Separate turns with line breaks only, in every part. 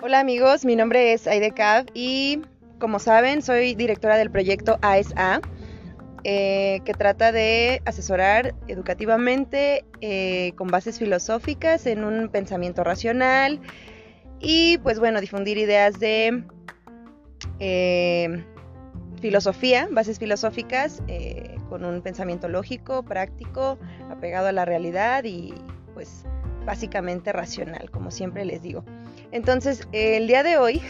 Hola amigos, mi nombre es Aide Cab y como saben soy directora del proyecto ASA eh, que trata de asesorar educativamente eh, con bases filosóficas en un pensamiento racional y pues bueno, difundir ideas de eh, filosofía, bases filosóficas con un pensamiento lógico, práctico, apegado a la realidad y pues básicamente racional, como siempre les digo. Entonces, el día de hoy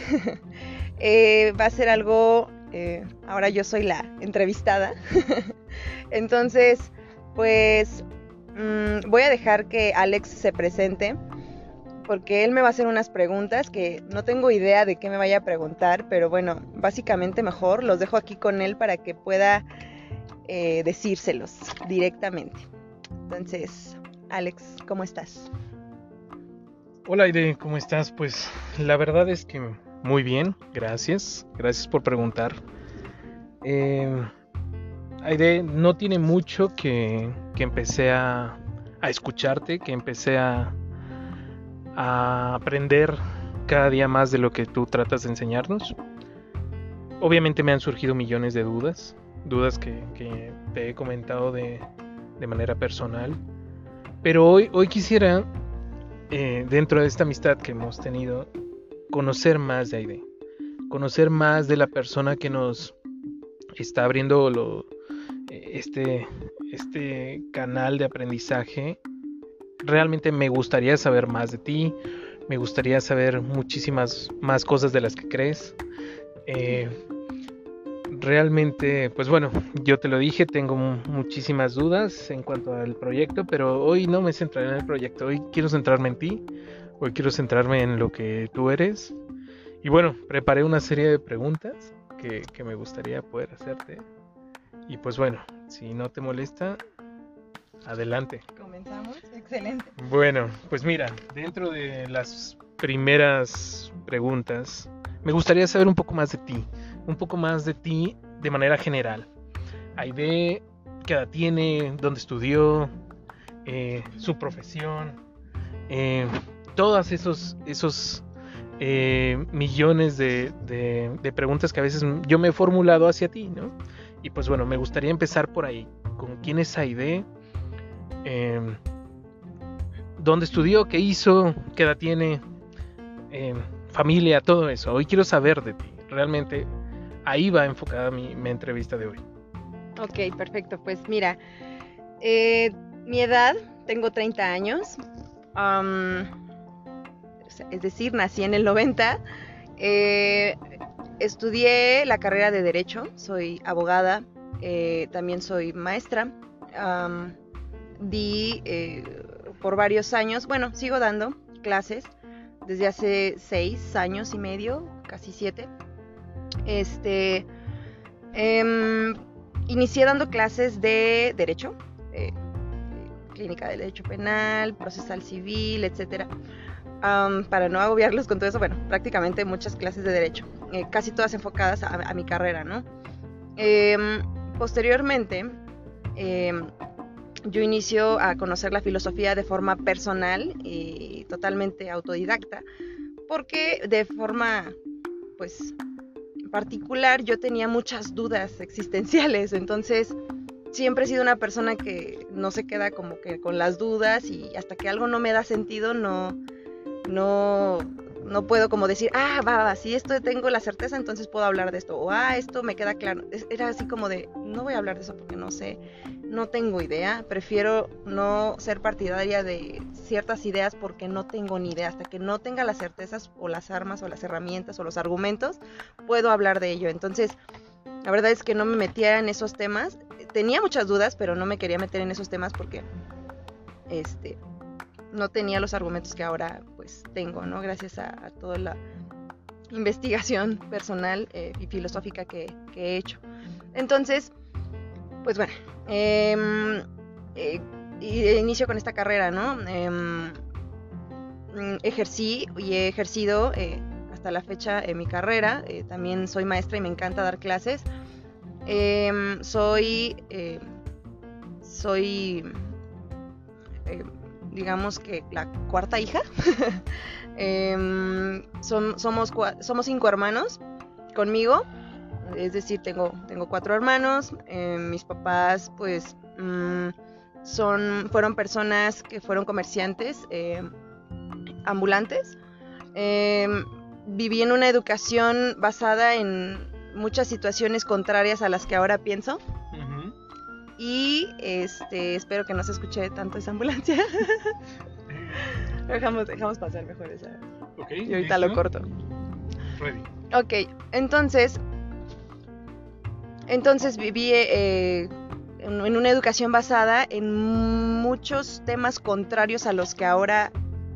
va a ser algo eh, ahora yo soy la entrevistada. Entonces, pues mm, voy a dejar que Alex se presente porque él me va a hacer unas preguntas que no tengo idea de qué me vaya a preguntar, pero bueno, básicamente mejor los dejo aquí con él para que pueda eh, decírselos directamente. Entonces, Alex, ¿cómo estás?
Hola Aide, ¿cómo estás? Pues la verdad es que muy bien, gracias. Gracias por preguntar. Eh, no tiene mucho que, empecé a, escucharte, que empecé a, aprender cada día más de lo que tú tratas de enseñarnos. Obviamente me han surgido millones de dudas, dudas que, te he comentado de, manera personal. Pero hoy, hoy quisiera, eh, dentro de esta amistad que hemos tenido, conocer más de Aide, conocer más de la persona que nos está abriendo lo, este, este canal de aprendizaje. Realmente me gustaría saber más de ti, me gustaría saber muchísimas más cosas de las que crees. Eh, realmente, pues bueno, yo te lo dije, tengo muchísimas dudas en cuanto al proyecto, pero hoy no me centraré en el proyecto, hoy quiero centrarme en ti, Hoy quiero centrarme en lo que tú eres. Y bueno, preparé una serie de preguntas que, me gustaría poder hacerte. Y pues bueno, si no te molesta, adelante.
Comenzamos, excelente.
Bueno, pues mira, dentro de las primeras preguntas, me gustaría saber un poco más de ti, un poco más de ti de manera general. Aide, qué edad tiene, dónde estudió, eh, su profesión, eh, todos esos, esos eh, millones de, preguntas que a veces yo me he formulado hacia ti, ¿no? Y pues bueno, me gustaría empezar por ahí. ¿Con quién es Aide? Em, ¿Dónde estudió? ¿Qué hizo? ¿Qué edad tiene? Em, familia, todo eso. Hoy quiero saber de ti. Realmente ahí va enfocada mi, entrevista de hoy.
Ok, perfecto. Pues mira, eh, mi edad, tengo 30 años es decir, nací en el 90. Eh, estudié la carrera de Derecho, soy abogada, eh, también soy maestra. di eh, por varios años, bueno, sigo dando clases desde hace seis años y medio, casi siete. Este, em, inicié dando clases de Derecho, clínica de Derecho Penal, procesal civil, etcétera para no agobiarlos con todo eso, bueno, prácticamente muchas clases de derecho, eh, casi todas enfocadas a, mi carrera, ¿no? Em, posteriormente, em, yo inicio a conocer la filosofía de forma personal y totalmente autodidacta, porque de forma, pues, particular yo tenía muchas dudas existenciales, entonces siempre he sido una persona que no se queda como que con las dudas y hasta que algo no me da sentido no no, no puedo como decir, ah, va, va, si esto tengo la certeza, entonces puedo hablar de esto, o ah, esto me queda claro. Era así como de, no voy a hablar de eso porque no sé, no tengo idea, prefiero no ser partidaria de ciertas ideas porque no tengo ni idea, hasta que no tenga las certezas o las armas o las herramientas o los argumentos, puedo hablar de ello. Entonces, la verdad es que no me metía en esos temas, tenía muchas dudas, pero no me quería meter en esos temas porque, este, no tenía los argumentos que ahora pues tengo, ¿no? Gracias a, toda la investigación personal eh, y filosófica que, he hecho. Entonces, pues bueno, em, eh, inicio con esta carrera, ¿no? Em, ejercí y he ejercido eh, hasta la fecha en mi carrera. también soy maestra y me encanta dar clases. Em, soy soy, eh, digamos que la cuarta hija. Em, somos, somos cinco hermanos conmigo, es decir, tengo, tengo cuatro hermanos. Em, mis papás, pues, mm, son, fueron personas que fueron comerciantes em, ambulantes. viví en una educación basada en muchas situaciones contrarias a las que ahora pienso. Y este, espero que no se escuche tanto esa ambulancia. dejamos, dejamos pasar mejor esa. y ahorita lo corto.
Ready.
Ok, entonces. Entonces viví eh, en, en una educación basada en muchos temas contrarios a los que ahora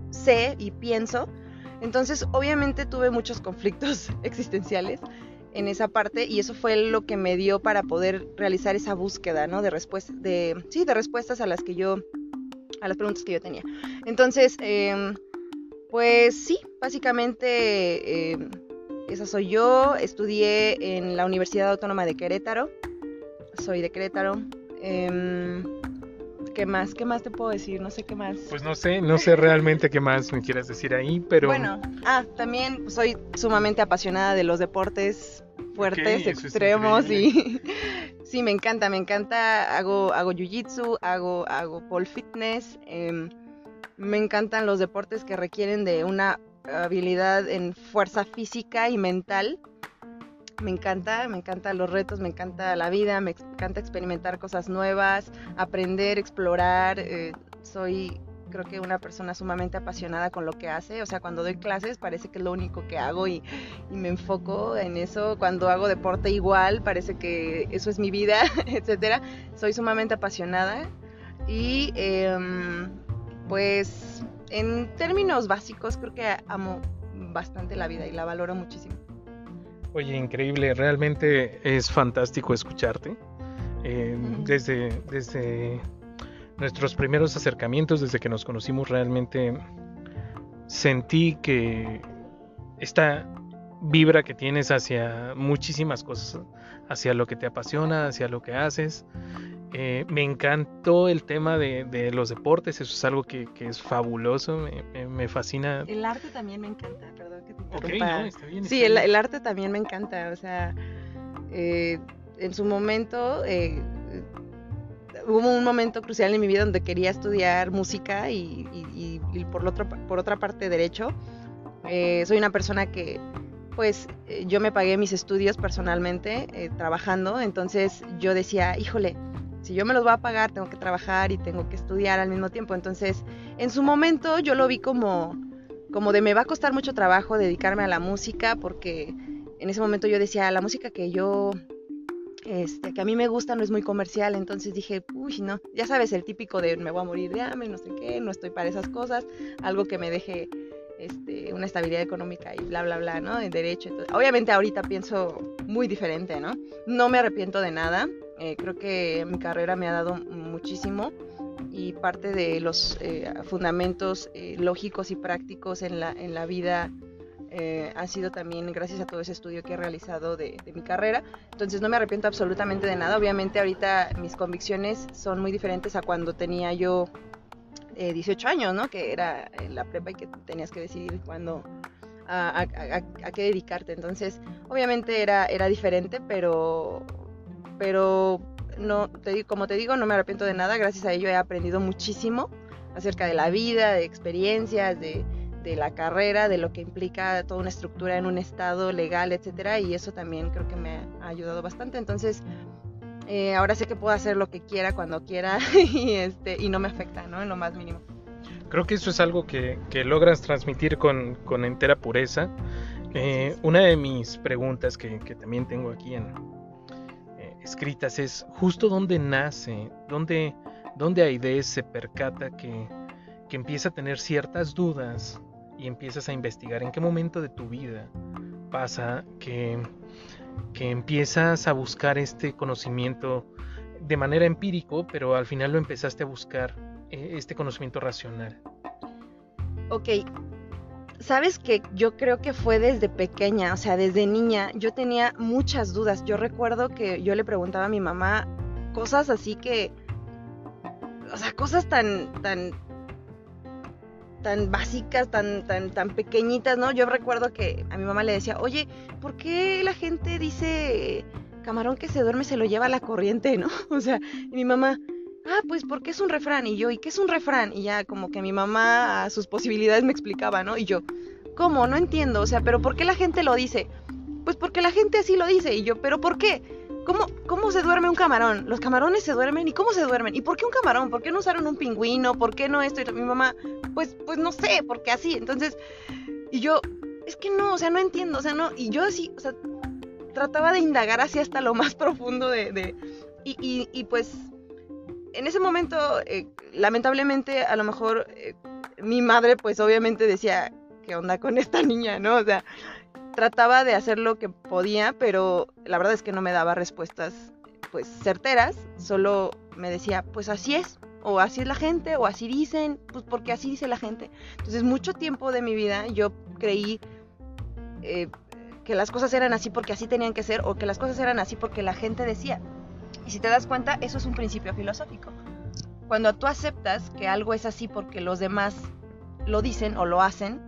sé y pienso. Entonces, obviamente tuve muchos conflictos existenciales en esa parte y eso fue lo que me dio para poder realizar esa búsqueda, ¿no? De respuestas, de, sí, de respuestas a las que yo, a las preguntas que yo tenía. Entonces, em, pues sí, básicamente em, esa soy yo. Estudié en la Universidad Autónoma de Querétaro. Soy de Querétaro. Em, ¿Qué más? ¿Qué más te puedo decir? No sé qué más.
Pues no sé, no sé realmente qué más me quieras decir ahí, pero...
Bueno, ah, también soy sumamente apasionada de los deportes fuertes, extremos y sí, me encanta, me encanta, hago, hago jiu-jitsu, hago, hago pole fitness, em, me encantan los deportes que requieren de una habilidad en fuerza física y mental. Me encanta, me encantan los retos, me encanta la vida, me encanta experimentar cosas nuevas, aprender, explorar. Eh, soy creo que una persona sumamente apasionada con lo que hace. O sea, cuando doy clases parece que es lo único que hago y, me enfoco en eso. Cuando hago deporte igual, parece que eso es mi vida, etcétera. Soy sumamente apasionada y em, pues en términos básicos creo que amo bastante la vida y la valoro muchísimo.
Oye, increíble, realmente es fantástico escucharte. Em, desde, desde nuestros primeros acercamientos, desde que nos conocimos, realmente sentí que esta vibra que tienes hacia muchísimas cosas, hacia lo que te apasiona, hacia lo que haces. Eh, me encantó el tema de, los deportes, eso es algo que, es fabuloso, me, fascina.
El arte también me encanta, perdón que te interrumpa. sí, El, arte también me encanta, o sea, eh, en su momento eh, hubo un momento crucial en mi vida donde quería estudiar música y, por, otro, por otra parte derecho. Eh, soy una persona que, pues, eh, yo me pagué mis estudios personalmente eh, trabajando, entonces yo decía, híjole, si yo me los voy a pagar, tengo que trabajar y tengo que estudiar al mismo tiempo. Entonces, en su momento yo lo vi como, como de me va a costar mucho trabajo dedicarme a la música porque en ese momento yo decía, la música que yo este, que a mí me gusta, no es muy comercial, entonces dije, uy, no, ya sabes, el típico de me voy a morir de hambre, no sé qué, no estoy para esas cosas, algo que me deje este, una estabilidad económica y bla, bla, bla, ¿no? En derecho. Obviamente ahorita pienso muy diferente, ¿no? No me arrepiento de nada, eh, creo que mi carrera me ha dado muchísimo y parte de los eh, fundamentos eh, lógicos y prácticos en la, en la vida eh, ha sido también gracias a todo ese estudio que he realizado de, mi carrera. Entonces no me arrepiento absolutamente de nada. Obviamente ahorita mis convicciones son muy diferentes a cuando tenía yo 18 eh, años, ¿no? Que era la prepa y que tenías que decidir cuándo, a, qué dedicarte. Entonces, obviamente era, era diferente, pero, pero no, te, como te digo, no me arrepiento de nada. Gracias a ello he aprendido muchísimo acerca de la vida, de experiencias, de, de la carrera, de lo que implica toda una estructura en un estado legal, etcétera, y eso también creo que me ha ayudado bastante. Entonces, eh, ahora sé que puedo hacer lo que quiera cuando quiera y, este, y no me afecta, ¿no? En lo más mínimo.
Creo que eso es algo que, logras transmitir con, entera pureza. Eh, una de mis preguntas que, también tengo aquí en, eh, escritas es justo dónde nace, dónde, dónde Aide se percata que, que empieza a tener ciertas dudas y empiezas a investigar en qué momento de tu vida pasa que, que empiezas a buscar este conocimiento de manera empírico, pero al final lo empezaste a buscar eh, este conocimiento racional.
Ok, sabes que yo creo que fue desde pequeña, o sea, desde niña, yo tenía muchas dudas. Yo recuerdo que yo le preguntaba a mi mamá cosas así que o sea, cosas tan, tan, tan básicas, tan, tan, tan pequeñitas, ¿no? Yo recuerdo que a mi mamá le decía, oye, ¿por qué la gente dice camarón que se duerme se lo lleva la corriente, ¿no? O sea, y mi mamá, ah, pues porque es un refrán. Y yo, ¿y qué es un refrán? Y ya como que mi mamá a sus posibilidades me explicaba, ¿no? Y yo, ¿cómo? No entiendo. O sea, ¿pero por qué la gente lo dice? Pues porque la gente así lo dice. Y yo, ¿pero por qué? ¿Cómo, ¿Cómo se duerme un camarón? ¿Los camarones se duermen? ¿Y cómo se duermen? ¿Y por qué un camarón? ¿Por qué no usaron un pingüino? ¿Por qué no esto? Y mi mamá, pues, pues no sé, porque así. Entonces, y yo, es que no, o sea, no entiendo, o sea, no. Y yo así, o sea, trataba de indagar así hasta lo más profundo de... y, y, pues en ese momento, eh, lamentablemente, a lo mejor eh, mi madre pues obviamente decía, ¿qué onda con esta niña? ¿No? O sea, trataba de hacer lo que podía, pero la verdad es que no me daba respuestas pues certeras, solo me decía, pues así es, o así es la gente, o así dicen, pues porque así dice la gente. Entonces mucho tiempo de mi vida yo creí eh, que las cosas eran así porque así tenían que ser, o que las cosas eran así porque la gente decía. Y si te das cuenta, eso es un principio filosófico. Cuando tú aceptas que algo es así porque los demás lo dicen o lo hacen,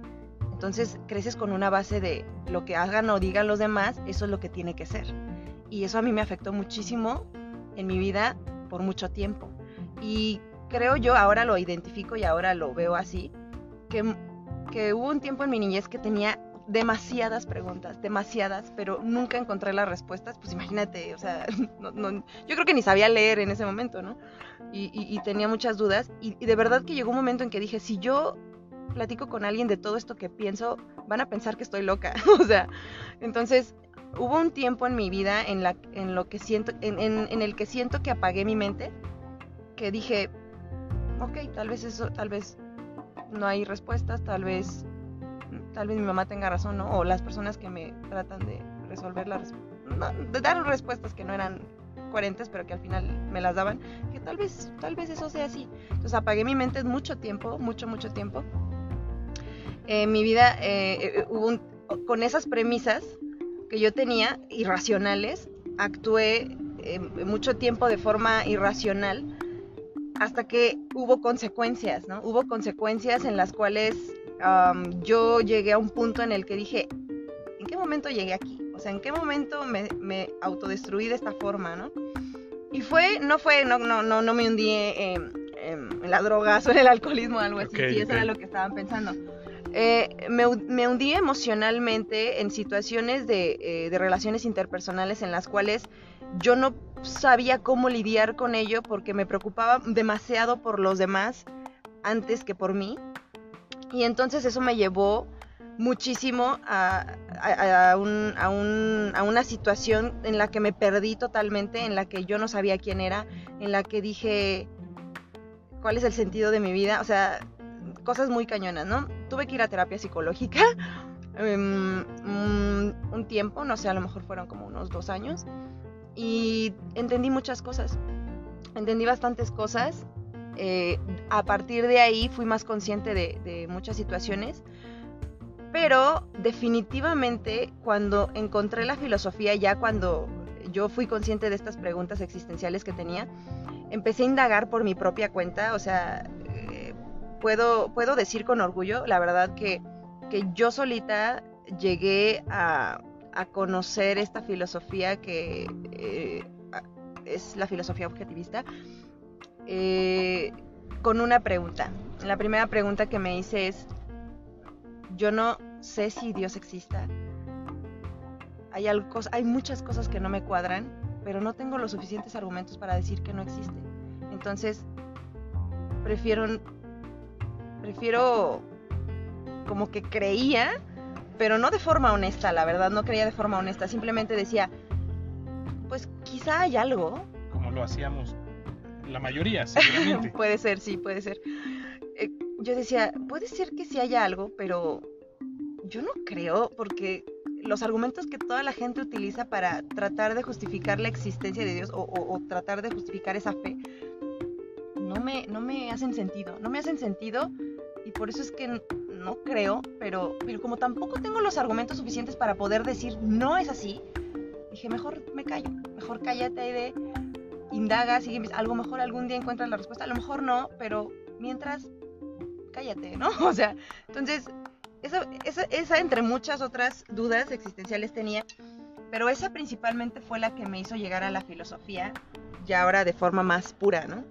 entonces creces con una base de lo que hagan o digan los demás, eso es lo que tiene que ser. Y eso a mí me afectó muchísimo en mi vida por mucho tiempo. Y creo yo, ahora lo identifico y ahora lo veo así, que, que hubo un tiempo en mi niñez que tenía demasiadas preguntas, demasiadas, pero nunca encontré las respuestas. Pues imagínate, o sea, yo creo que ni sabía leer en ese momento, ¿no? Y, tenía muchas dudas. Y, de verdad que llegó un momento en que dije, si yo platico con alguien de todo esto que pienso, van a pensar que estoy loca. o sea, entonces hubo un tiempo en mi vida en, la, en lo que siento, en, en el que siento que apagué mi mente, que dije, ok, tal vez eso, tal vez no hay respuestas, tal vez tal vez mi mamá tenga razón, ¿no? O las personas que me tratan de resolver las, de dar respuestas que no eran coherentes, pero que al final me las daban, que tal vez, tal vez eso sea así. Entonces apagué mi mente mucho tiempo, mucho, mucho tiempo. En mi vida eh, eh, hubo con esas premisas que yo tenía, irracionales, actué eh, mucho tiempo de forma irracional hasta que hubo consecuencias, ¿no? Hubo consecuencias en las cuales yo llegué a un punto en el que dije, ¿en qué momento llegué aquí? O sea, ¿en qué momento me, autodestruí de esta forma, no? Y fue, no fue, no, no, no, no me hundí en, la droga o en el alcoholismo o algo así, sí, eso era lo que estaban pensando. Eh, me, hundí emocionalmente en situaciones de, eh, de, relaciones interpersonales en las cuales yo no sabía cómo lidiar con ello porque me preocupaba demasiado por los demás antes que por mí. Y entonces eso me llevó muchísimo a, a, una situación en la que me perdí totalmente, en la que yo no sabía quién era, en la que dije cuál es el sentido de mi vida, o sea, cosas muy cañonas, ¿no? Tuve que ir a terapia psicológica em, un tiempo, no sé, a lo mejor fueron como unos dos años, y entendí muchas cosas, entendí bastantes cosas. Eh, a partir de ahí fui más consciente de, muchas situaciones, pero definitivamente cuando encontré la filosofía, ya cuando yo fui consciente de estas preguntas existenciales que tenía, empecé a indagar por mi propia cuenta, o sea, puedo, puedo decir con orgullo, la verdad que, que yo solita llegué a, conocer esta filosofía que eh, es la filosofía objetivista eh, con una pregunta. La primera pregunta que me hice es, yo no sé si Dios exista. Hay, algo, hay muchas cosas que no me cuadran, pero no tengo los suficientes argumentos para decir que no existe. Entonces, prefiero, prefiero como que creía, pero no de forma honesta, la verdad, no creía de forma honesta, simplemente decía, pues quizá hay algo.
Como lo hacíamos la mayoría, seguramente.
puede ser, sí, puede ser. Eh, yo decía, puede ser que sí haya algo, pero yo no creo, porque los argumentos que toda la gente utiliza para tratar de justificar la existencia de Dios o, tratar de justificar esa fe, no me, no me hacen sentido. No me hacen sentido y por eso es que no creo, pero, pero como tampoco tengo los argumentos suficientes para poder decir no es así, dije, mejor me callo, mejor cállate de indagas y a lo mejor algún día encuentras la respuesta, a lo mejor no, pero mientras, cállate, ¿no? O sea, entonces, esa, esa entre muchas otras dudas existenciales tenía, pero esa principalmente fue la que me hizo llegar a la filosofía, ya ahora de forma más pura, ¿no?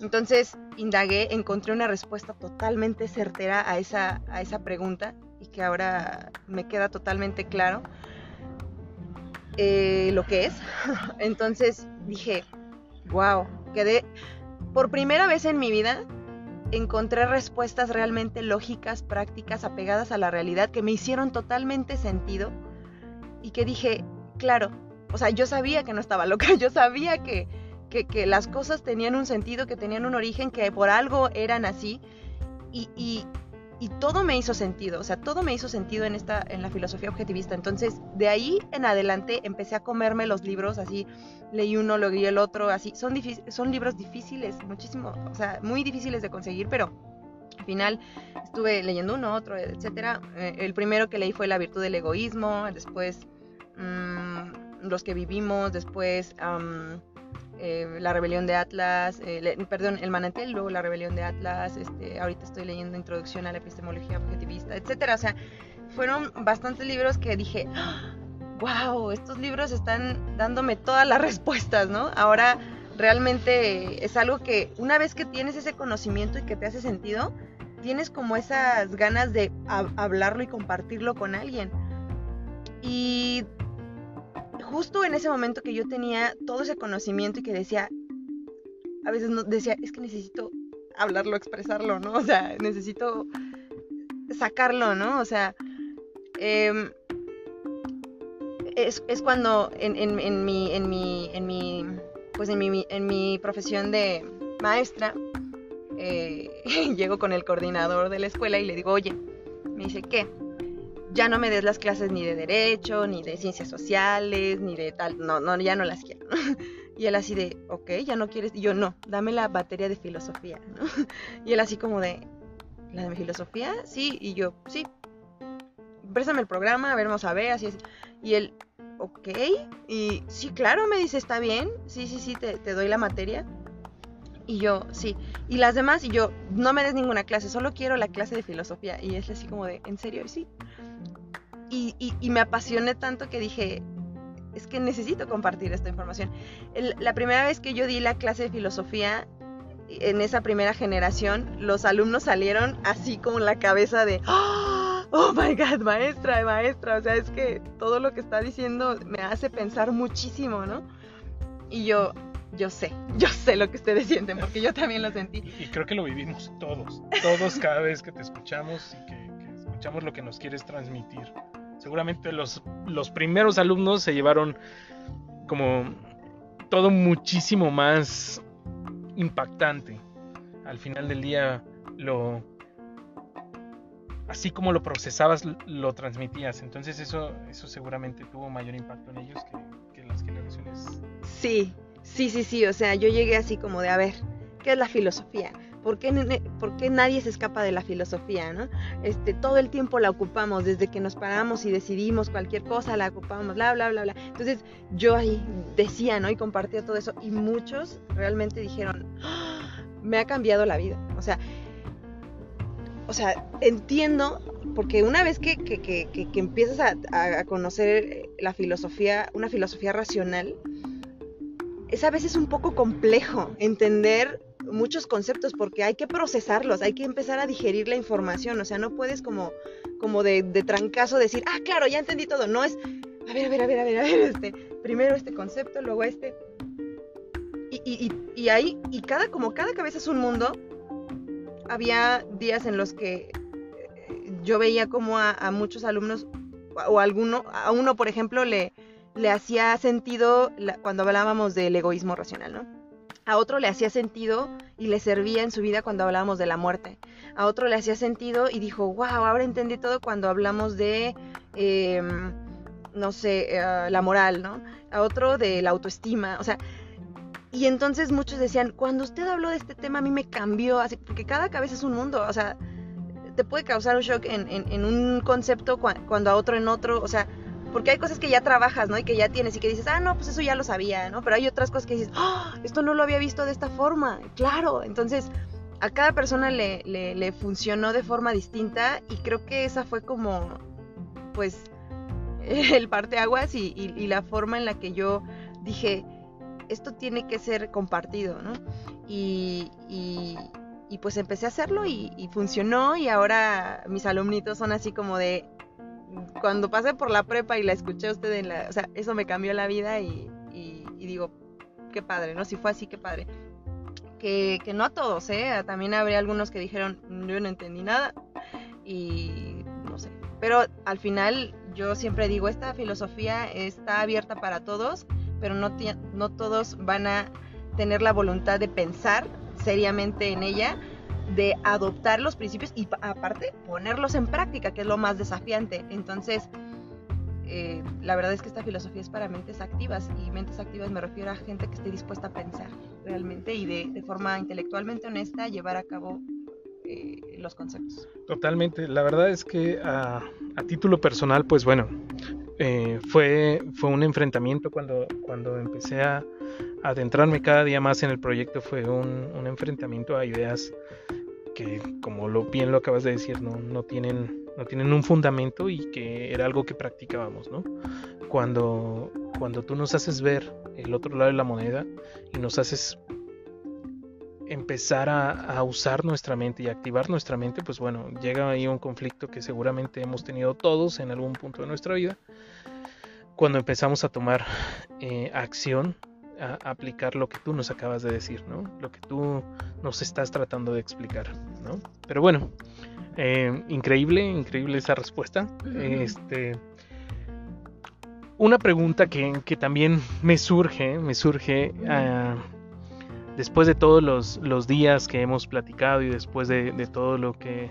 Entonces indagué, encontré una respuesta totalmente certera a esa, a esa pregunta y que ahora me queda totalmente claro eh, lo que es. Entonces dije, wow, quedé, por primera vez en mi vida, encontré respuestas realmente lógicas, prácticas, apegadas a la realidad, que me hicieron totalmente sentido y que dije, claro, o sea, yo sabía que no estaba loca, yo sabía que, que, las cosas tenían un sentido, que tenían un origen, que por algo eran así. Y, y, todo me hizo sentido, o sea, todo me hizo sentido en, esta, en la filosofía objetivista. Entonces, de ahí en adelante empecé a comerme los libros, así, leí uno, leí el otro, así. Son, son libros difíciles, muchísimo, o sea, muy difíciles de conseguir, pero al final estuve leyendo uno, otro, etcétera. Eh, el primero que leí fue La virtud del egoísmo, después mm, Los que vivimos, después eh, la rebelión de Atlas, eh, perdón, el manantial, luego la rebelión de Atlas, este, ahorita estoy leyendo Introducción a la epistemología objetivista, etcétera. O sea, fueron bastantes libros que dije, wow, estos libros están dándome todas las respuestas, ¿no? Ahora realmente es algo que una vez que tienes ese conocimiento y que te hace sentido, tienes como esas ganas de hablarlo y compartirlo con alguien. Y justo en ese momento que yo tenía todo ese conocimiento y que decía, a veces no, decía, es que necesito hablarlo, expresarlo, ¿no? O sea, necesito sacarlo, ¿no? O sea, em, es, cuando en, en, mi, en, mi, en mi, pues en mi, en mi profesión de maestra, eh, llego con el coordinador de la escuela y le digo, oye, me dice, ¿qué? Ya no me des las clases ni de derecho, ni de ciencias sociales, ni de tal, no, no, ya no las quiero. Y él así de, ok, ya no quieres, y yo no, dame la batería de filosofía, ¿no? Y él así como de, ¿la de filosofía? Sí, y yo, sí, préstame el programa, a ver, vamos a ver, así es. Y él, ok, y sí, claro, me dice, está bien, sí, sí, sí, te, te doy la materia. Y yo, sí. Y las demás, y yo, no me des ninguna clase, solo quiero la clase de filosofía. Y es así como de, ¿en serio? Y sí. Y, me apasioné tanto que dije, es que necesito compartir esta información. la primera vez que yo di la clase de filosofía, en esa primera generación, los alumnos salieron así como la cabeza de, oh my god, maestra, maestra, o sea, es que todo lo que está diciendo me hace pensar muchísimo, ¿no? Y yo, yo sé, yo sé lo que ustedes sienten, porque yo también lo sentí.
Y creo que lo vivimos todos, todos cada vez que te escuchamos y que, escuchamos lo que nos quieres transmitir. Seguramente los, los primeros alumnos se llevaron como todo muchísimo más impactante. Al final del día lo así como lo procesabas lo transmitías. Entonces eso eso seguramente tuvo mayor impacto en ellos que, que las generaciones.
Sí, Sí, sí, sí, o sea, yo llegué así como de, a ver, ¿qué es la filosofía? ¿Por qué, nadie se escapa de la filosofía, no? Este, todo el tiempo la ocupamos, desde que nos paramos y decidimos cualquier cosa, la ocupamos, bla, bla, bla, bla. Entonces, yo ahí decía, ¿no? Y compartía todo eso. Y muchos realmente dijeron, ¡Ah! me ha cambiado la vida. O sea, o sea, entiendo, porque una vez que, empiezas a, a, conocer la filosofía, una filosofía racional, es a veces un poco complejo entender muchos conceptos porque hay que procesarlos, hay que empezar a digerir la información, o sea, no puedes como, como de, trancazo decir, ah, claro, ya entendí todo, no es, a ver, a ver, a ver, a ver, a ver, este, primero este concepto, luego este. Y, y, ahí, y cada, como cada cabeza es un mundo, había días en los que eh, yo veía como a, muchos alumnos, o alguno, a uno, por ejemplo, le, le hacía sentido cuando hablábamos del egoísmo racional, ¿no? A otro le hacía sentido y le servía en su vida cuando hablábamos de la muerte. A otro le hacía sentido y dijo, wow, ahora entendí todo cuando hablamos de, em, no sé, eh, la moral, ¿no? A otro de la autoestima, o sea, y entonces muchos decían, cuando usted habló de este tema a mí me cambió, así, porque cada cabeza es un mundo, o sea, te puede causar un shock en, un concepto cuando a otro en otro, o sea, porque hay cosas que ya trabajas, ¿no? Y que ya tienes y que dices, ah, no, pues eso ya lo sabía, ¿no? Pero hay otras cosas que dices, ah, esto no lo había visto de esta forma, claro. Entonces, a cada persona le, funcionó de forma distinta y creo que esa fue como, pues, el parteaguas y, y, la forma en la que yo dije, esto tiene que ser compartido, ¿no? Y, y pues empecé a hacerlo y, funcionó y ahora mis alumnitos son así como de, cuando pasé por la prepa y la escuché a usted en la, o sea, eso me cambió la vida y, digo, qué padre, ¿no? Si fue así, qué padre. Que, que no a todos, ¿eh? También habría algunos que dijeron, yo no entendí nada y no sé. Pero al final yo siempre digo, esta filosofía está abierta para todos, pero no, no todos van a tener la voluntad de pensar seriamente en ella, de adoptar los principios y aparte ponerlos en práctica, que es lo más desafiante. Entonces, eh, la verdad es que esta filosofía es para mentes activas y mentes activas me refiero a gente que esté dispuesta a pensar realmente y de, forma intelectualmente honesta llevar a cabo eh, los conceptos.
Totalmente, la verdad es que a, título personal, pues bueno, eh, fue, fue un enfrentamiento cuando, cuando empecé a adentrarme cada día más en el proyecto, fue un, enfrentamiento a ideas que, como lo, bien lo acabas de decir, no, no, tienen, no tienen un fundamento y que era algo que practicábamos, ¿no? Cuando, cuando tú nos haces ver el otro lado de la moneda y nos haces empezar a, a, usar nuestra mente y activar nuestra mente, pues bueno, llega ahí un conflicto que seguramente hemos tenido todos en algún punto de nuestra vida, cuando empezamos a tomar eh, acción a aplicar lo que tú nos acabas de decir, ¿no? Lo que tú nos estás tratando de explicar, ¿no? Pero bueno, eh, increíble, increíble esa respuesta. Este, una pregunta que, también me surge, me surge ah, después de todos los, días que hemos platicado y después de, todo lo que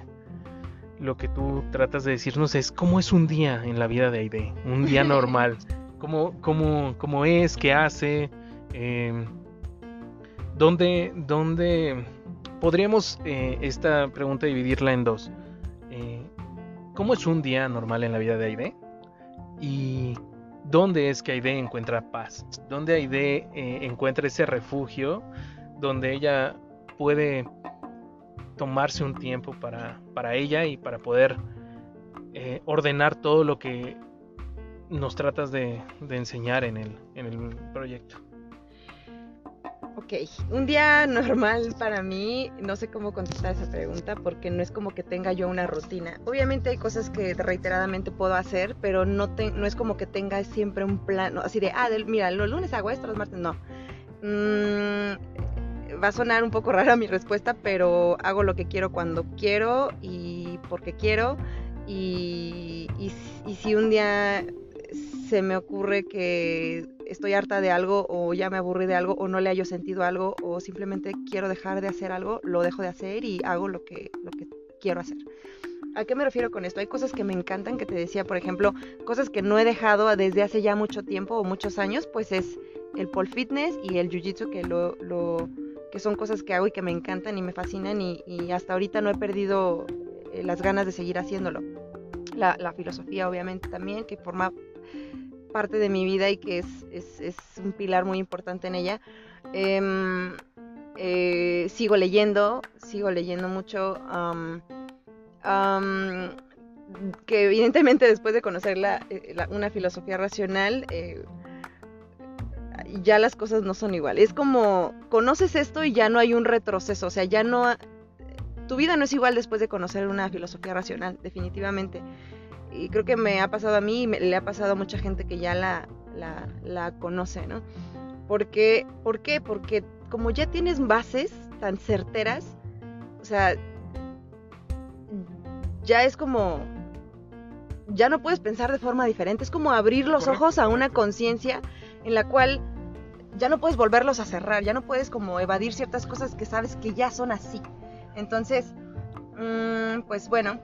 lo que tú tratas de decirnos es cómo es un día en la vida de Aide, un día normal, cómo, cómo, cómo es, qué hace, eh, ¿dónde, podríamos eh, esta pregunta dividirla en dos? Eh, ¿Cómo es un día normal en la vida de Aide? ¿Y dónde es que Aide encuentra paz? ¿Dónde Aide eh, encuentra ese refugio donde ella puede tomarse un tiempo para, para ella y para poder ordenar todo lo que nos tratas de, enseñar en el, en el proyecto?
Ok, un día normal para mí, no sé cómo contestar esa pregunta porque no es como que tenga yo una rutina. Obviamente hay cosas que reiteradamente puedo hacer, pero no, es como que tenga siempre un plan, así de, ah, mira, los lunes hago esto, los martes no. Mm, va a sonar un poco rara mi respuesta, pero hago lo que quiero cuando quiero y porque quiero. y si un día se me ocurre que estoy harta de algo o ya me aburrí de algo o no le hallo sentido a algo o simplemente quiero dejar de hacer algo, lo dejo de hacer y hago lo que, lo que quiero hacer. ¿A qué me refiero con esto? Hay cosas que me encantan, que te decía, por ejemplo, cosas que no he dejado desde hace ya mucho tiempo o muchos años, pues es el pole fitness y el jiu-jitsu, que, lo, lo, que son cosas que hago y que me encantan y me fascinan y, hasta ahorita no he perdido eh, las ganas de seguir haciéndolo. La, la filosofía, obviamente, también, que forma parte de mi vida y que es, es, un pilar muy importante en ella. Em, eh, sigo leyendo, sigo leyendo mucho. que evidentemente después de conocer eh, una filosofía racional, eh, ya las cosas no son iguales. Es como conoces esto y ya no hay un retroceso, o sea, ya no... Tu vida no es igual después de conocer una filosofía racional, definitivamente y creo que me ha pasado a mí y le ha pasado a mucha gente que ya la, la, conoce, ¿no? Porque, ¿Por qué? Porque como ya tienes bases tan certeras, o sea, ya es como, ya no puedes pensar de forma diferente, es como abrir los ojos a una conciencia en la cual ya no puedes volverlos a cerrar, ya no puedes como evadir ciertas cosas que sabes que ya son así. Entonces, mm, pues bueno,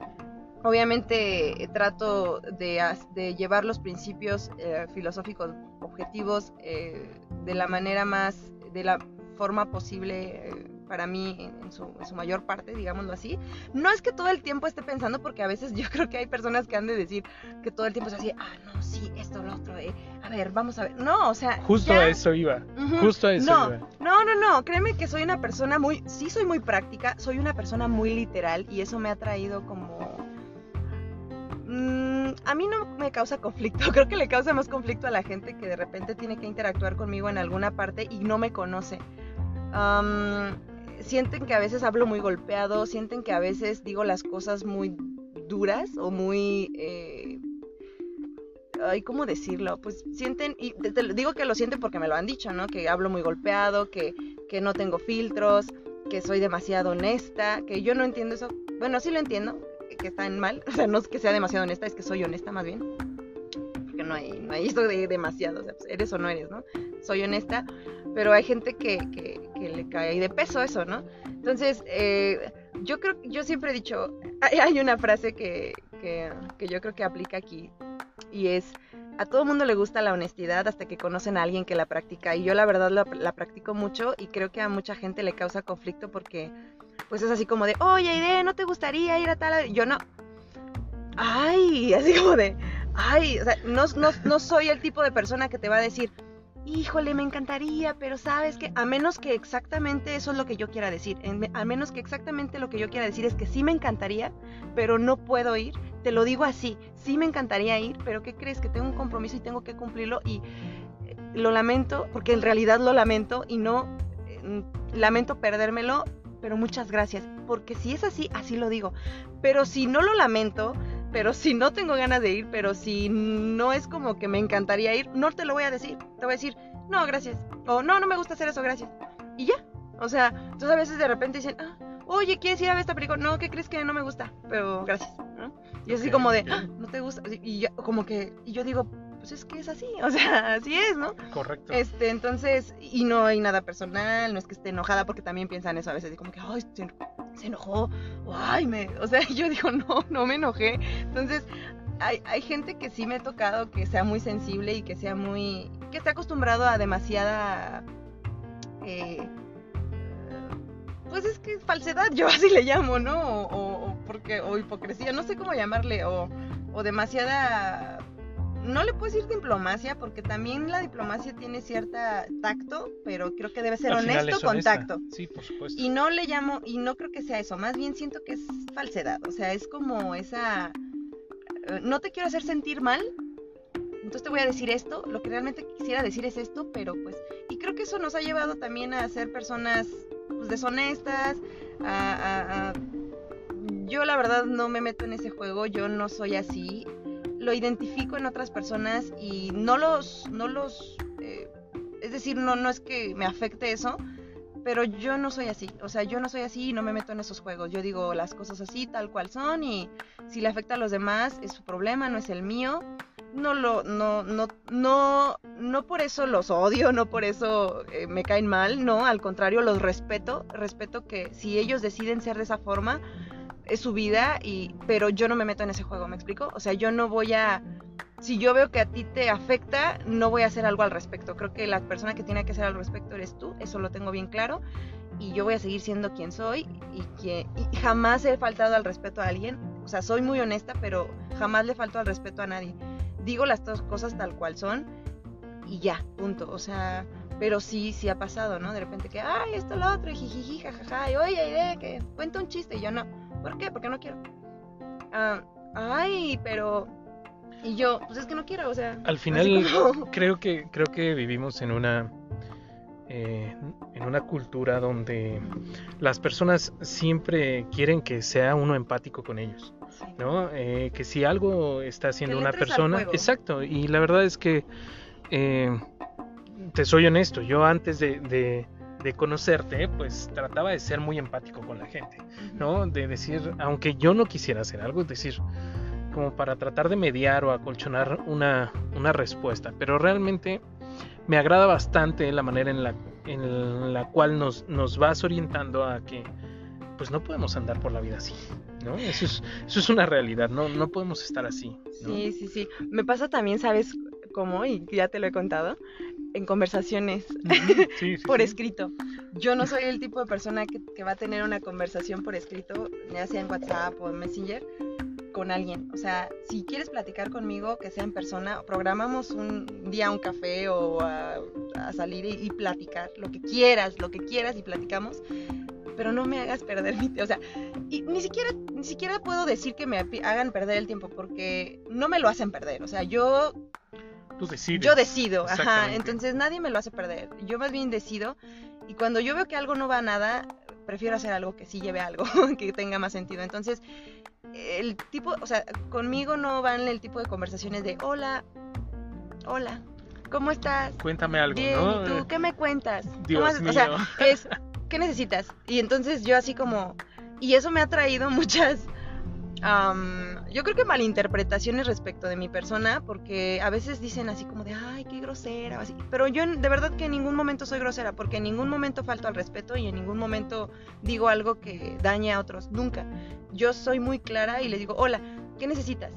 Obviamente eh, trato de, llevar los principios eh, filosóficos objetivos eh, de la manera más, de la forma posible para mí en su, en su, mayor parte, digámoslo así. No es que todo el tiempo esté pensando, porque a veces yo creo que hay personas que han de decir que todo el tiempo es así, ah, no, sí, esto, lo otro, eh, a ver, vamos a ver. No, o sea...
Justo a eso iba, justo a eso
no,
iba.
No, no, no, créeme que soy una persona muy, sí soy muy práctica, soy una persona muy literal y eso me ha traído como... Mm, a mí no me causa conflicto, creo que le causa más conflicto a la gente que de repente tiene que interactuar conmigo en alguna parte y no me conoce sienten que a veces hablo muy golpeado, sienten que a veces digo las cosas muy duras o muy... Eh, ¿cómo decirlo? Pues sienten, y digo que lo sienten porque me lo han dicho, ¿no? Que hablo muy golpeado, que, que no tengo filtros, que soy demasiado honesta, que yo no entiendo eso. Bueno, sí lo entiendo, que están mal. O sea, no es que sea demasiado honesta, es que soy honesta más bien. Porque no hay, no hay esto de demasiado, o sea, pues, eres o no eres, ¿no? Soy honesta, pero hay gente que, que, le cae ahí de peso eso, ¿no? Entonces, eh, yo creo, yo siempre he dicho, hay, una frase que, que, yo creo que aplica aquí y es, a todo mundo le gusta la honestidad hasta que conocen a alguien que la practica y yo la verdad la, practico mucho y creo que a mucha gente le causa conflicto porque pues es así como de, oye, Ide, ¿no te gustaría ir a tal? Yo no. Ay, así como de, ay, o sea, no, no, no soy el tipo de persona que te va a decir, híjole, me encantaría, pero sabes que a menos que exactamente eso es lo que yo quiera decir, a menos que exactamente lo que yo quiera decir es que sí me encantaría, pero no puedo ir, te lo digo así, sí me encantaría ir, pero ¿qué crees? Que tengo un compromiso y tengo que cumplirlo y eh, lo lamento, porque en realidad lo lamento y no eh, lamento perdérmelo, pero muchas gracias, porque si es así, así lo digo, pero si no lo lamento, pero si no tengo ganas de ir, pero si no es como que me encantaría ir, no te lo voy a decir. Te voy a decir, no, gracias. O no, no me gusta hacer eso, gracias. Y ya. O sea, entonces a veces de repente dicen, ah, oye, ¿quieres ir a ver esta película? No, ¿qué crees que no me gusta? Pero gracias. Y así como de, ah, no te gusta. Y ya, como que, y yo digo, pues es que es así, o sea, así es, ¿no?
Correcto.
Este, entonces, y no hay nada personal, no es que esté enojada, porque también piensan eso a veces, como que, ay, se, enojó, o ay, me, o sea, yo digo, no, no me enojé. Entonces, hay, hay gente que sí me ha tocado que sea muy sensible y que sea muy, que esté acostumbrado a demasiada, eh, pues es que falsedad, yo así le llamo, ¿no? O, o, porque, o hipocresía, no sé cómo llamarle, o, o demasiada no le puedo decir diplomacia porque también la diplomacia tiene cierta tacto, pero creo que debe ser honesto con tacto.
Sí, por supuesto.
Y no le llamo, y no creo que sea eso, más bien siento que es falsedad, o sea, es como esa, eh, no te quiero hacer sentir mal, entonces te voy a decir esto, lo que realmente quisiera decir es esto, pero pues, y creo que eso nos ha llevado también a ser personas pues, deshonestas, a, yo la verdad no me meto en ese juego, yo no soy así, lo identifico en otras personas y no los, no los, eh, es decir, no, no es que me afecte eso, pero yo no soy así, o sea, yo no soy así y no me meto en esos juegos, yo digo las cosas así, tal cual son y si le afecta a los demás es su problema, no es el mío, no lo, no, no, no, no por eso los odio, no por eso eh, me caen mal, no, al contrario, los respeto, respeto que si ellos deciden ser de esa forma, es su vida, y, pero yo no me meto en ese juego, ¿me explico? O sea, yo no voy a... Si yo veo que a ti te afecta, no voy a hacer algo al respecto. Creo que la persona que tiene que hacer al respecto eres tú, eso lo tengo bien claro. Y yo voy a seguir siendo quien soy y, que, y jamás he faltado al respeto a alguien. O sea, soy muy honesta, pero jamás le falto al respeto a nadie. Digo las dos cosas tal cual son y ya, punto. O sea, pero sí, sí ha pasado, ¿no? De repente que, ay, esto, lo otro, y jijiji, jajaja, y oye, idea, que cuenta un chiste, y yo no ¿Por qué? Porque no quiero. Ah, ay, pero y yo, pues es que no quiero, o sea.
Al final creo que creo que vivimos en una eh, en una cultura donde las personas siempre quieren que sea uno empático con ellos, ¿no? Eh, que si algo está haciendo una persona, exacto. Y la verdad es que eh, te soy honesto, yo antes de de conocerte, pues trataba de ser muy empático con la gente, ¿no? De decir, aunque yo no quisiera hacer algo, es decir, como para tratar de mediar o acolchonar una, una respuesta, pero realmente me agrada bastante la manera en la, en la cual nos, nos vas orientando a que pues no podemos andar por la vida así, ¿no? Eso es, eso es una realidad, no, no podemos estar así.
Sí, sí, sí. Me pasa también, ¿sabes cómo? Y ya te lo he contado, en conversaciones
sí, sí,
por
sí.
escrito. Yo no soy el tipo de persona que, que va a tener una conversación por escrito, ya sea en WhatsApp o en Messenger, con alguien. O sea, si quieres platicar conmigo, que sea en persona, programamos un día un café o a, a salir y, y platicar, lo que quieras, lo que quieras y platicamos. Pero no me hagas perder mi tiempo. O sea, y ni siquiera, ni siquiera puedo decir que me hagan perder el tiempo porque no me lo hacen perder. O sea, yo
Tú decides.
yo decido, ajá. Entonces nadie me lo hace perder. Yo más bien decido. Y cuando yo veo que algo no va a nada, prefiero hacer algo que sí lleve a algo, que tenga más sentido. Entonces, el tipo, o sea, conmigo no van el tipo de conversaciones de hola, hola, ¿cómo estás?
Cuéntame algo,
Bien,
¿no?
¿y tú qué me cuentas?
Dios
¿Cómo has-?"
mío.
O sea, es, ¿qué necesitas? Y entonces yo así como, y eso me ha traído muchas, am, yo creo que malinterpretaciones respecto de mi persona, porque a veces dicen así como de, ay, qué grosera, así. pero yo de verdad que en ningún momento soy grosera, porque en ningún momento falto al respeto y en ningún momento digo algo que dañe a otros, nunca. Yo soy muy clara y les digo, hola, ¿qué necesitas?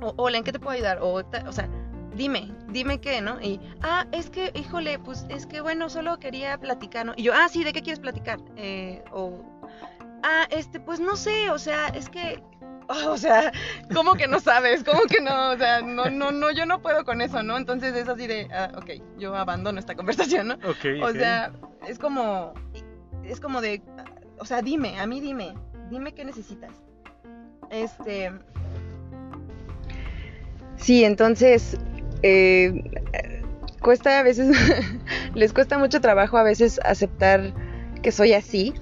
O hola, ¿en qué te puedo ayudar? O, o sea, dime, dime qué, ¿no? Y, ah, es que, híjole, pues es que bueno, solo quería platicar, ¿no? Y yo, ah, sí, ¿de qué quieres platicar? Eh, o, ah, este, pues no sé, o sea, es que, oh, o sea, ¿cómo que no sabes? ¿Cómo que no? O sea, no, no, no, yo no puedo con eso, ¿no? Entonces es así de, ah, ok, yo abandono esta conversación, ¿no?
Ok,
O sea, es como, es como de, o sea, dime, a mí dime, dime qué necesitas. Este, sí, entonces, eh, cuesta a veces, les cuesta mucho trabajo a veces aceptar que soy así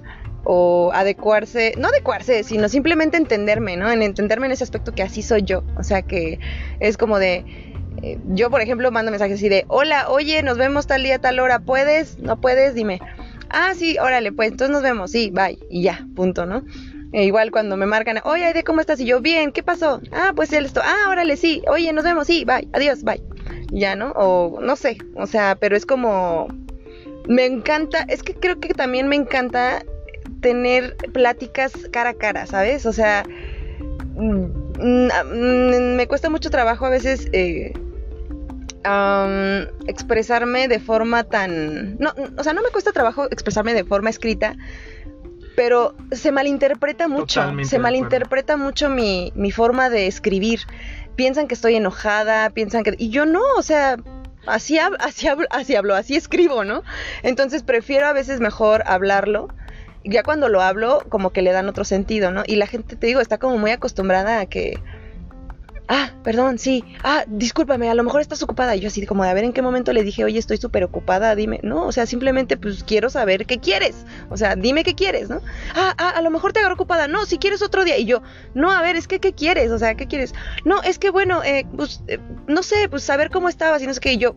o adecuarse, no adecuarse, sino simplemente entenderme, ¿no? En entenderme en ese aspecto que así soy yo, o sea, que es como de, eh, yo, por ejemplo, mando mensajes así de, hola, oye, nos vemos tal día, tal hora, ¿puedes? ¿No puedes? Dime. Ah, sí, órale, pues entonces nos vemos, sí, bye, y ya, punto, ¿no? E igual cuando me marcan, oye, Aide, ¿cómo estás? Y yo, bien, ¿qué pasó? Ah, pues esto, ah, órale, sí, oye, nos vemos, sí, bye, adiós, bye. Ya, ¿no? O no sé, o sea, pero es como, me encanta, es que creo que también me encanta tener pláticas cara a cara, ¿sabes? O sea, mm, mm, me cuesta mucho trabajo a veces eh, expresarme de forma tan... No, o sea, no me cuesta trabajo expresarme de forma escrita, pero se malinterpreta mucho,
Totalmente
se malinterpreta mucho mi, mi forma de escribir. Piensan que estoy enojada, piensan que... Y yo no, o sea, así, hab- así, hablo, así hablo, así escribo, ¿no? Entonces prefiero a veces mejor hablarlo. Ya cuando lo hablo, como que le dan otro sentido, ¿no? Y la gente, te digo, está como muy acostumbrada a que... Ah, perdón, sí. Ah, discúlpame, a lo mejor estás ocupada. Y yo así como de a ver en qué momento le dije, oye, estoy súper ocupada, dime. No, o sea, simplemente pues quiero saber qué quieres. O sea, dime qué quieres, ¿no? Ah, ah, a lo mejor te agarro ocupada. No, si quieres otro día. Y yo, no, a ver, es que qué quieres, o sea, ¿qué quieres? No, es que bueno, eh, pues, eh, no sé, pues saber cómo estabas y no sé qué. Yo,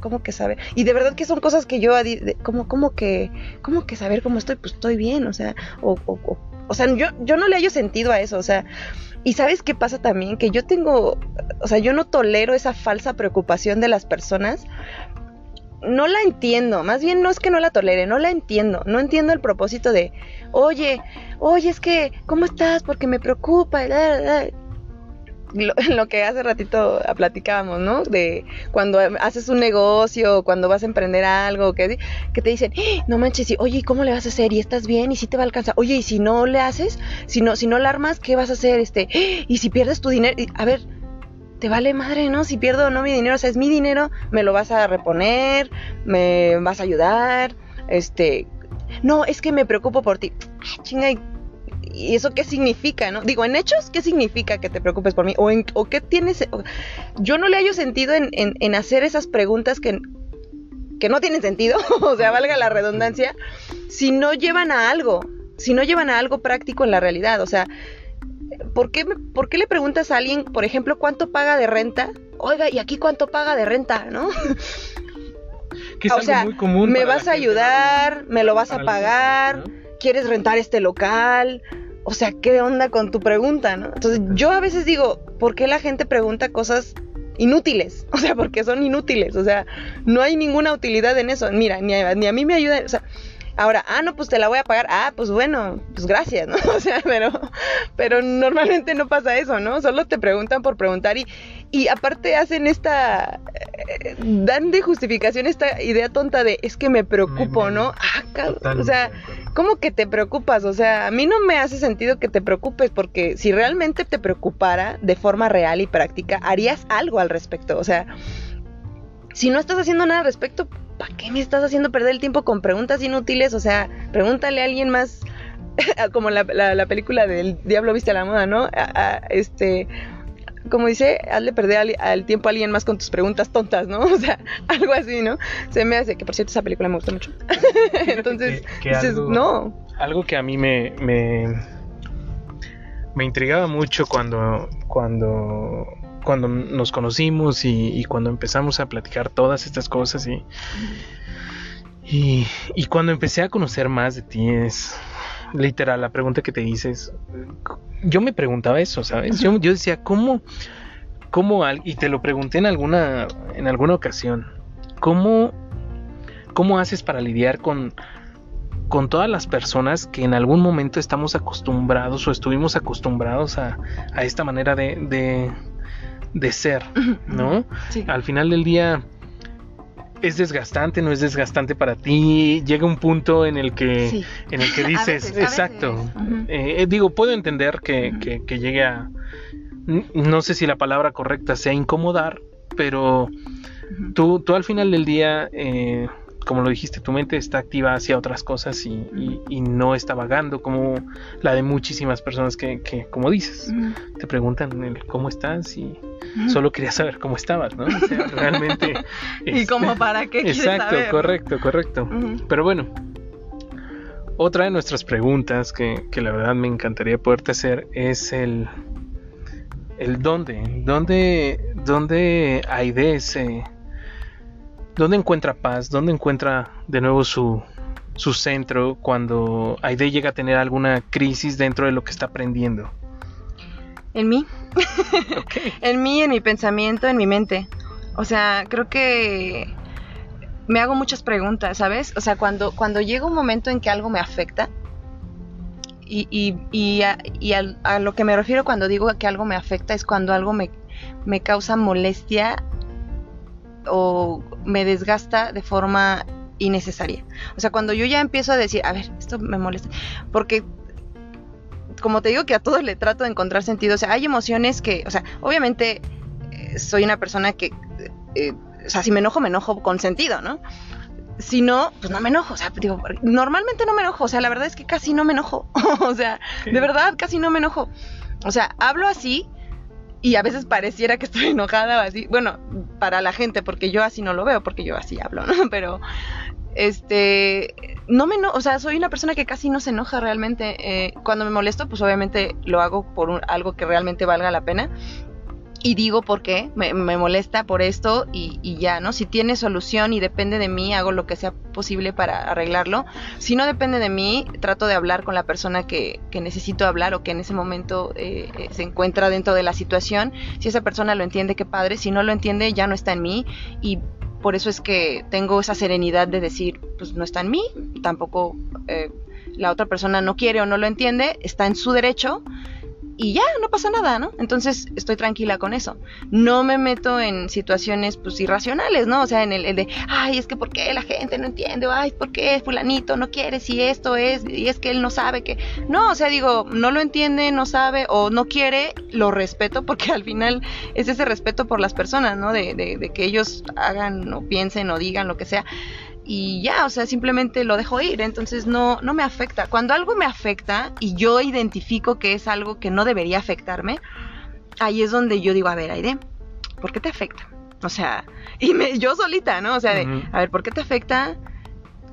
¿cómo que saber? Y de verdad que son cosas que yo, como, como que, como que saber cómo estoy, pues estoy bien, o sea, o, o, o, o sea, yo, yo no le hallo sentido a eso, o sea, y sabes qué pasa también, que yo tengo, o sea, yo no tolero esa falsa preocupación de las personas. No la entiendo, más bien no es que no la tolere, no la entiendo, no entiendo el propósito de, oye, oye, es que, ¿cómo estás? Porque me preocupa, y da, da, da". Lo, lo que hace ratito platicábamos, ¿no? De cuando haces un negocio, cuando vas a emprender algo, que, que te dicen, "Eh, no manches, y, oye, ¿y cómo le vas a hacer? ¿Y estás bien? ¿Y si te va a alcanzar? Oye, ¿y si no le haces? Si no, si no la armas, ¿qué vas a hacer? Este, "Eh, ¿y si pierdes tu dinero? A ver, te vale madre, ¿no? Si pierdo o no mi dinero, o sea, es mi dinero, me lo vas a reponer, me vas a ayudar, este, no, es que me preocupo por ti. Ah, Chinga, ¿y ¿y eso qué significa, no? Digo, en hechos, ¿qué significa que te preocupes por mí? ¿O, en, o qué tienes? o- yo no le hallo sentido en, en- en hacer esas preguntas que, que no tienen sentido, o sea, valga la redundancia, si no llevan a algo, si no llevan a algo práctico en la realidad, o sea, ¿por qué, ¿por qué le preguntas a alguien, por ejemplo, cuánto paga de renta? Oiga, ¿y aquí cuánto paga de renta, no?
Que es
o
algo
sea,
muy común.
me vas a ayudar, me lo vas a pagar,
¿no?
quieres rentar este local. O sea, ¿qué onda con tu pregunta, no? Entonces, yo a veces digo, ¿por qué la gente pregunta cosas inútiles? O sea, porque son inútiles. O sea, no hay ninguna utilidad en eso. Mira, ni a, ni a mí me ayuda. O sea, Ahora, ah, no, pues te la voy a pagar. Ah, pues bueno, pues gracias, ¿no? O sea, pero, pero normalmente no pasa eso, ¿no? Solo te preguntan por preguntar y, y aparte hacen esta, eh, dan de justificación esta idea tonta de es que me preocupo,
Me- me-
¿no? Ah, o sea. ¿cómo que te preocupas? O sea, a mí no me hace sentido que te preocupes porque si realmente te preocupara de forma real y práctica, harías algo al respecto. O sea, si no estás haciendo nada al respecto, ¿para qué me estás haciendo perder el tiempo con preguntas inútiles? O sea, pregúntale a alguien más, como la, la- la película del Diablo Viste a la Moda, ¿no? A- a- este, como dice, hazle perder al, al tiempo a alguien más con tus preguntas tontas, ¿no? O sea, algo así, ¿no? Se me hace, que por cierto esa película me gusta mucho. Entonces,
que- que
dices,
algo-
no.
Algo que a mí me, me, me intrigaba mucho cuando, cuando, cuando nos conocimos y, y cuando empezamos a platicar todas estas cosas y, y, y cuando empecé a conocer más de ti es literal la pregunta que te dices. Yo me preguntaba eso, ¿sabes? Yo, yo decía, ¿cómo, cómo al- y te lo pregunté en alguna, en alguna ocasión, ¿cómo, cómo haces para lidiar con con todas las personas que en algún momento estamos acostumbrados o estuvimos acostumbrados a, a esta manera de, de, de ser, ¿no?
Sí.
Al final del día es desgastante, no es desgastante para ti, llega un punto en el que,
Sí.
en el que
A
dices,
veces,
exacto. Eh, digo, puedo entender que, que- que llegue a, no sé si la palabra correcta sea incomodar, pero tú, tú al final del día, eh, como lo dijiste, tu mente está activa hacia otras cosas y, y- y no está vagando como la de muchísimas personas que, que, como dices, te preguntan el cómo estás y solo quería saber cómo estabas, ¿no? O sea, realmente...
¿Y
este,
como para qué
Exacto,
saber,
correcto, correcto. Pero bueno, otra de nuestras preguntas que, que la verdad me encantaría poderte hacer es el, el dónde, dónde, dónde Aide se, dónde encuentra paz, dónde encuentra de nuevo su, su centro cuando Aide llega a tener alguna crisis dentro de lo que está aprendiendo.
En mí. En mí, en mi pensamiento, en mi mente. O sea, creo que me hago muchas preguntas, ¿sabes? O sea, cuando, cuando llega un momento en que algo me afecta, y, y, y, a, y a lo que me refiero cuando digo que algo me afecta es cuando algo me, me causa molestia o me desgasta de forma innecesaria. O sea, cuando yo ya empiezo a decir, a ver, esto me molesta, porque como te digo que a todos le trato de encontrar sentido, o sea, hay emociones que, o sea, obviamente eh, soy una persona que, eh, o sea, si me enojo, me enojo con sentido, ¿no? Si no, pues no me enojo, o sea, digo, normalmente no me enojo, o sea, la verdad es que casi no me enojo, o sea, de verdad casi no me enojo. O sea, hablo así y a veces pareciera que estoy enojada o así, bueno, para la gente, porque yo así no lo veo, porque yo así hablo, ¿no? Pero, este, no me eno- o sea, soy una persona que casi no se enoja realmente. Eh, cuando me molesto, pues obviamente lo hago por un- algo que realmente valga la pena. Y digo por qué, me, molesta por esto y, y ya, ¿no? Si tiene solución y depende de mí, hago lo que sea posible para arreglarlo. Si no depende de mí, trato de hablar con la persona que, que necesito hablar o que en ese momento eh, eh, se encuentra dentro de la situación. Si esa persona lo entiende, qué padre. Si no lo entiende, ya no está en mí. Y por eso es que tengo esa serenidad de decir, pues no está en mí, tampoco eh, la otra persona no quiere o no lo entiende, está en su derecho y ya, no pasa nada, ¿no? Entonces estoy tranquila con eso. No me meto en situaciones pues irracionales, ¿no? O sea, en el, de, ay, es que ¿por qué la gente no entiende? Ay, ¿por qué fulanito no quiere si esto es? Y es que él no sabe que... No, o sea, digo, no lo entiende, no sabe o no quiere, lo respeto porque al final es ese respeto por las personas, ¿no? De, de, de que ellos hagan o piensen o digan lo que sea y ya, o sea, simplemente lo dejo ir, entonces no, no me afecta. Cuando algo me afecta y yo identifico que es algo que no debería afectarme, ahí es donde yo digo, a ver, Aide, ¿por qué te afecta? O sea, y me, yo solita, ¿no? O sea, de, a ver, ¿por qué te afecta?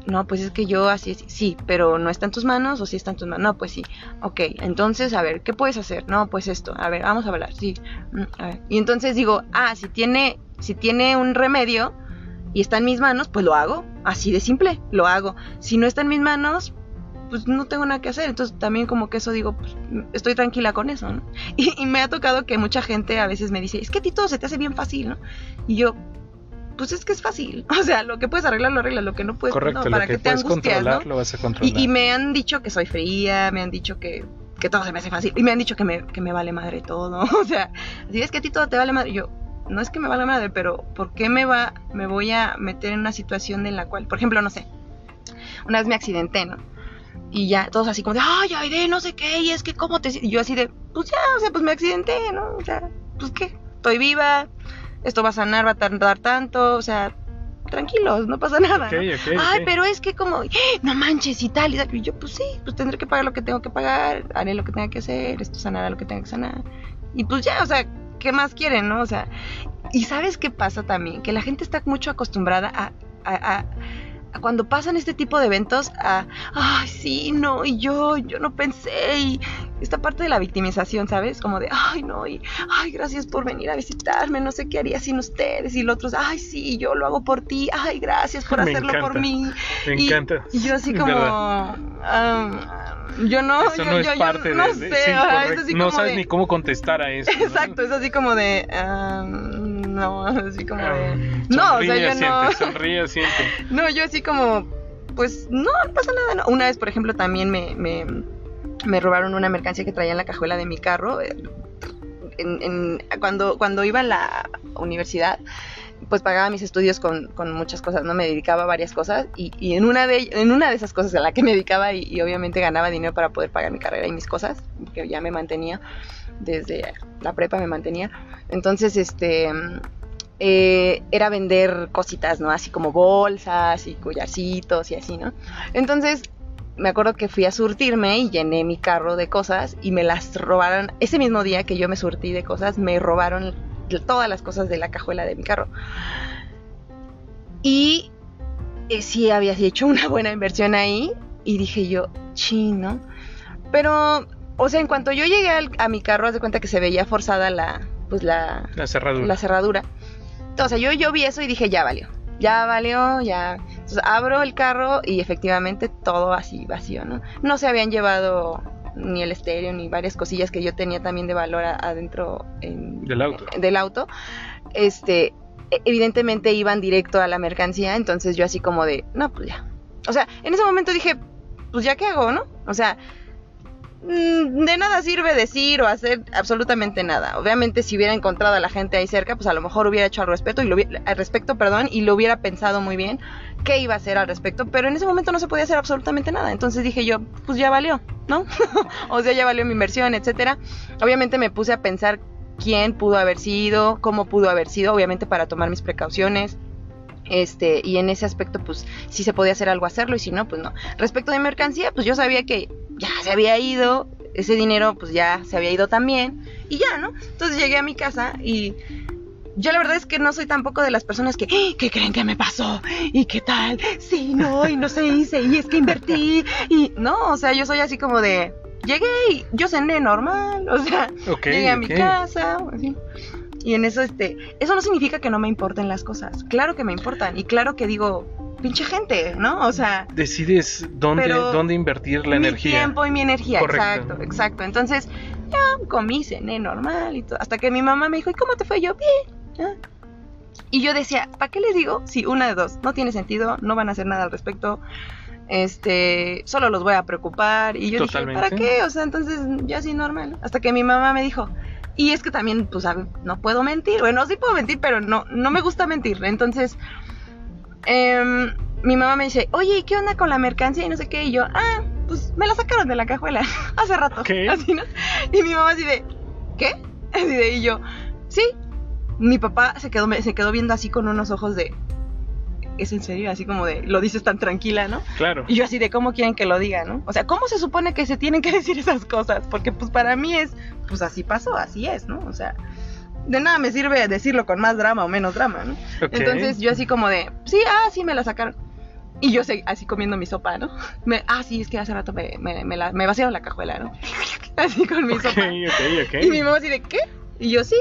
No, pues es que yo así es, sí, pero no está en tus manos o sí está en tus manos. No, pues sí. Ok, entonces, a ver, ¿qué puedes hacer? No, pues esto. A ver, vamos a hablar. Sí. Mm, A ver. Y entonces digo, ah, si tiene, si tiene un remedio y está en mis manos, pues lo hago. Así de simple, lo hago. Si no está en mis manos, pues no tengo nada que hacer. Entonces también como que eso digo, pues estoy tranquila con eso, ¿no? Y, y me ha tocado que mucha gente a veces me dice, es que a ti todo se te hace bien fácil, ¿no? Y yo, pues es que es fácil. O sea, lo que puedes arreglar, lo arreglas, lo que no puedes,
Correcto,
no, para
lo que,
te
puedes
angustias,
controlar
¿no?
lo vas a controlar.
Y, y me han dicho que soy fría, me han dicho que, que todo se me hace fácil. Y me han dicho que me, que me vale madre todo. O sea, si es que a ti todo te vale madre. Yo, no es que me vale madre, pero ¿por qué me va, me voy a meter en una situación en la cual, por ejemplo, no sé, una vez me accidenté, ¿no? Y ya, todos así como de, ay, ay, de no sé qué, y es que cómo te... Y yo así de, pues ya, o sea, pues me accidenté, ¿no? O sea, pues qué, estoy viva, esto va a sanar, va a tardar tanto, o sea, tranquilos, no pasa nada. Ay, pero es que como, ¡eh! no manches y tal, y tal. Y yo, pues sí, pues tendré que pagar lo que tengo que pagar, haré lo que tenga que hacer, esto sanará lo que tenga que sanar. Y pues ya, o sea, ¿qué más quieren, no? O sea, y ¿sabes qué pasa también? Que la gente está mucho acostumbrada a, a- cuando pasan este tipo de eventos a, ay, sí, no, y yo, yo no pensé, y esta parte de la victimización, ¿sabes? Como de, ay, no, y, ay, gracias por venir a visitarme, no sé qué haría sin ustedes, y los otros, ay, sí, yo lo hago por ti, ay, gracias por
Me
hacerlo por mí.
Me
Y-
encanta.
Y yo así como, ah, yo no,
Eso
yo,
no es
yo- yo
parte
no
de,
sé,
sí,
es así
no
como
sabes
de-
ni cómo contestar a eso. ¿no?
Exacto, es así como de, ah, no, así como de,
Ah,
no, o sea, yo no,
sonríe, asiente.
no, yo así como, pues no, no pasa nada, no. Una vez, por ejemplo, también me, me, me robaron una mercancía que traía en la cajuela de mi carro. eh, En, en- cuando, cuando iba a la universidad, pues pagaba mis estudios con, con muchas cosas, ¿no? Me dedicaba a varias cosas y, y en, una de, en una de esas cosas a la que me dedicaba y, obviamente ganaba dinero para poder pagar mi carrera y mis cosas, que ya me mantenía, desde la prepa me mantenía. Entonces, este, eh, era vender cositas, ¿no? Así como bolsas y collarcitos y así, ¿no? Entonces, me acuerdo que fui a surtirme y llené mi carro de cosas y me las robaron. Ese mismo día que yo me surtí de cosas, me robaron todas las cosas de la cajuela de mi carro. Y eh, sí había hecho una buena inversión ahí y dije yo, chino. Pero, o sea, en cuanto yo llegué al- a mi carro, haz de cuenta que se veía forzada la, pues la,
La cerradura.
la cerradura. Sea, yo, yo vi eso y dije, ya valió. Ya valió, ya. Entonces abro el carro y efectivamente todo así vacío, ¿no? No se habían llevado ni el estéreo ni varias cosillas que yo tenía también de valor adentro en-
Del auto.
del auto. Este, e- evidentemente iban directo a la mercancía, entonces yo así como de, no, pues ya. O sea, en ese momento dije, pues ya qué hago, ¿no? O sea, de nada sirve decir o hacer absolutamente nada. Obviamente si hubiera encontrado a la gente ahí cerca, pues a lo mejor hubiera hecho al respecto y lo hubiera, al respecto, perdón, y lo hubiera pensado muy bien qué iba a hacer al respecto, pero en ese momento no se podía hacer absolutamente nada. Entonces dije yo, pues ya valió, ¿no? o sea, ya valió mi inversión, etcétera. Obviamente me puse a pensar quién pudo haber sido, cómo pudo haber sido, obviamente para tomar mis precauciones. Este, y en ese aspecto, pues, si se podía hacer algo, hacerlo, y si no, pues no. Respecto de mercancía, pues yo sabía que ya se había ido, ese dinero, pues ya se había ido también, y ya, ¿no? Entonces llegué a mi casa y yo la verdad es que no soy tampoco de las personas que, "¡Ah! ¿qué creen que me pasó? ¿Y qué tal? Sí, no, y no se hice, y es que invertí, y no, o sea, yo soy así como de, llegué y yo cené normal, o sea, llegué a mi casa, así. Y en eso, este, eso no significa que no me importen las cosas. Claro que me importan. Y claro que digo, pinche gente, ¿no? O sea,
Decides dónde, dónde invertir la
mi
energía.
tiempo y mi energía.
Correcto.
Exacto, exacto. Entonces, ya comí, cené normal y todo. Hasta que mi mamá me dijo, ¿y cómo te fue? Yo, bien. ¿ya? Y yo decía, ¿para qué les digo? Si una de dos, no tiene sentido, no van a hacer nada al respecto. Este, solo los voy a preocupar. Y yo dije,
Totalmente.
¿para qué? O sea, entonces, yo así normal. Hasta que mi mamá me dijo, y es que también, pues, no puedo mentir. Bueno, sí puedo mentir, pero no, no me gusta mentir. Entonces, em, mi mamá me dice, oye, ¿y qué onda con la mercancía? Y no sé qué. Y yo, ah, pues me la sacaron de la cajuela hace rato. Así, ¿no? Y mi mamá así de, ¿qué? Así de, y yo, sí. Mi papá se quedó, me- se quedó viendo así con unos ojos de, ¿es en serio? Así como de, lo dices tan tranquila, ¿no?
Claro.
Y yo así de, ¿cómo quieren que lo diga, no? O sea, ¿cómo se supone que se tienen que decir esas cosas? Porque pues para mí es, pues así pasó, así es, ¿no? O sea, de nada me sirve decirlo con más drama o menos drama, ¿no? Entonces yo así como de, sí, ah, sí, me la sacaron. Y yo así comiendo mi sopa, ¿no? Me, ah, sí, es que hace rato me, me, me, la, me vaciaron la cajuela, ¿no? Así con mi sopa. Y mi mamá así de, ¿qué? Y yo, sí.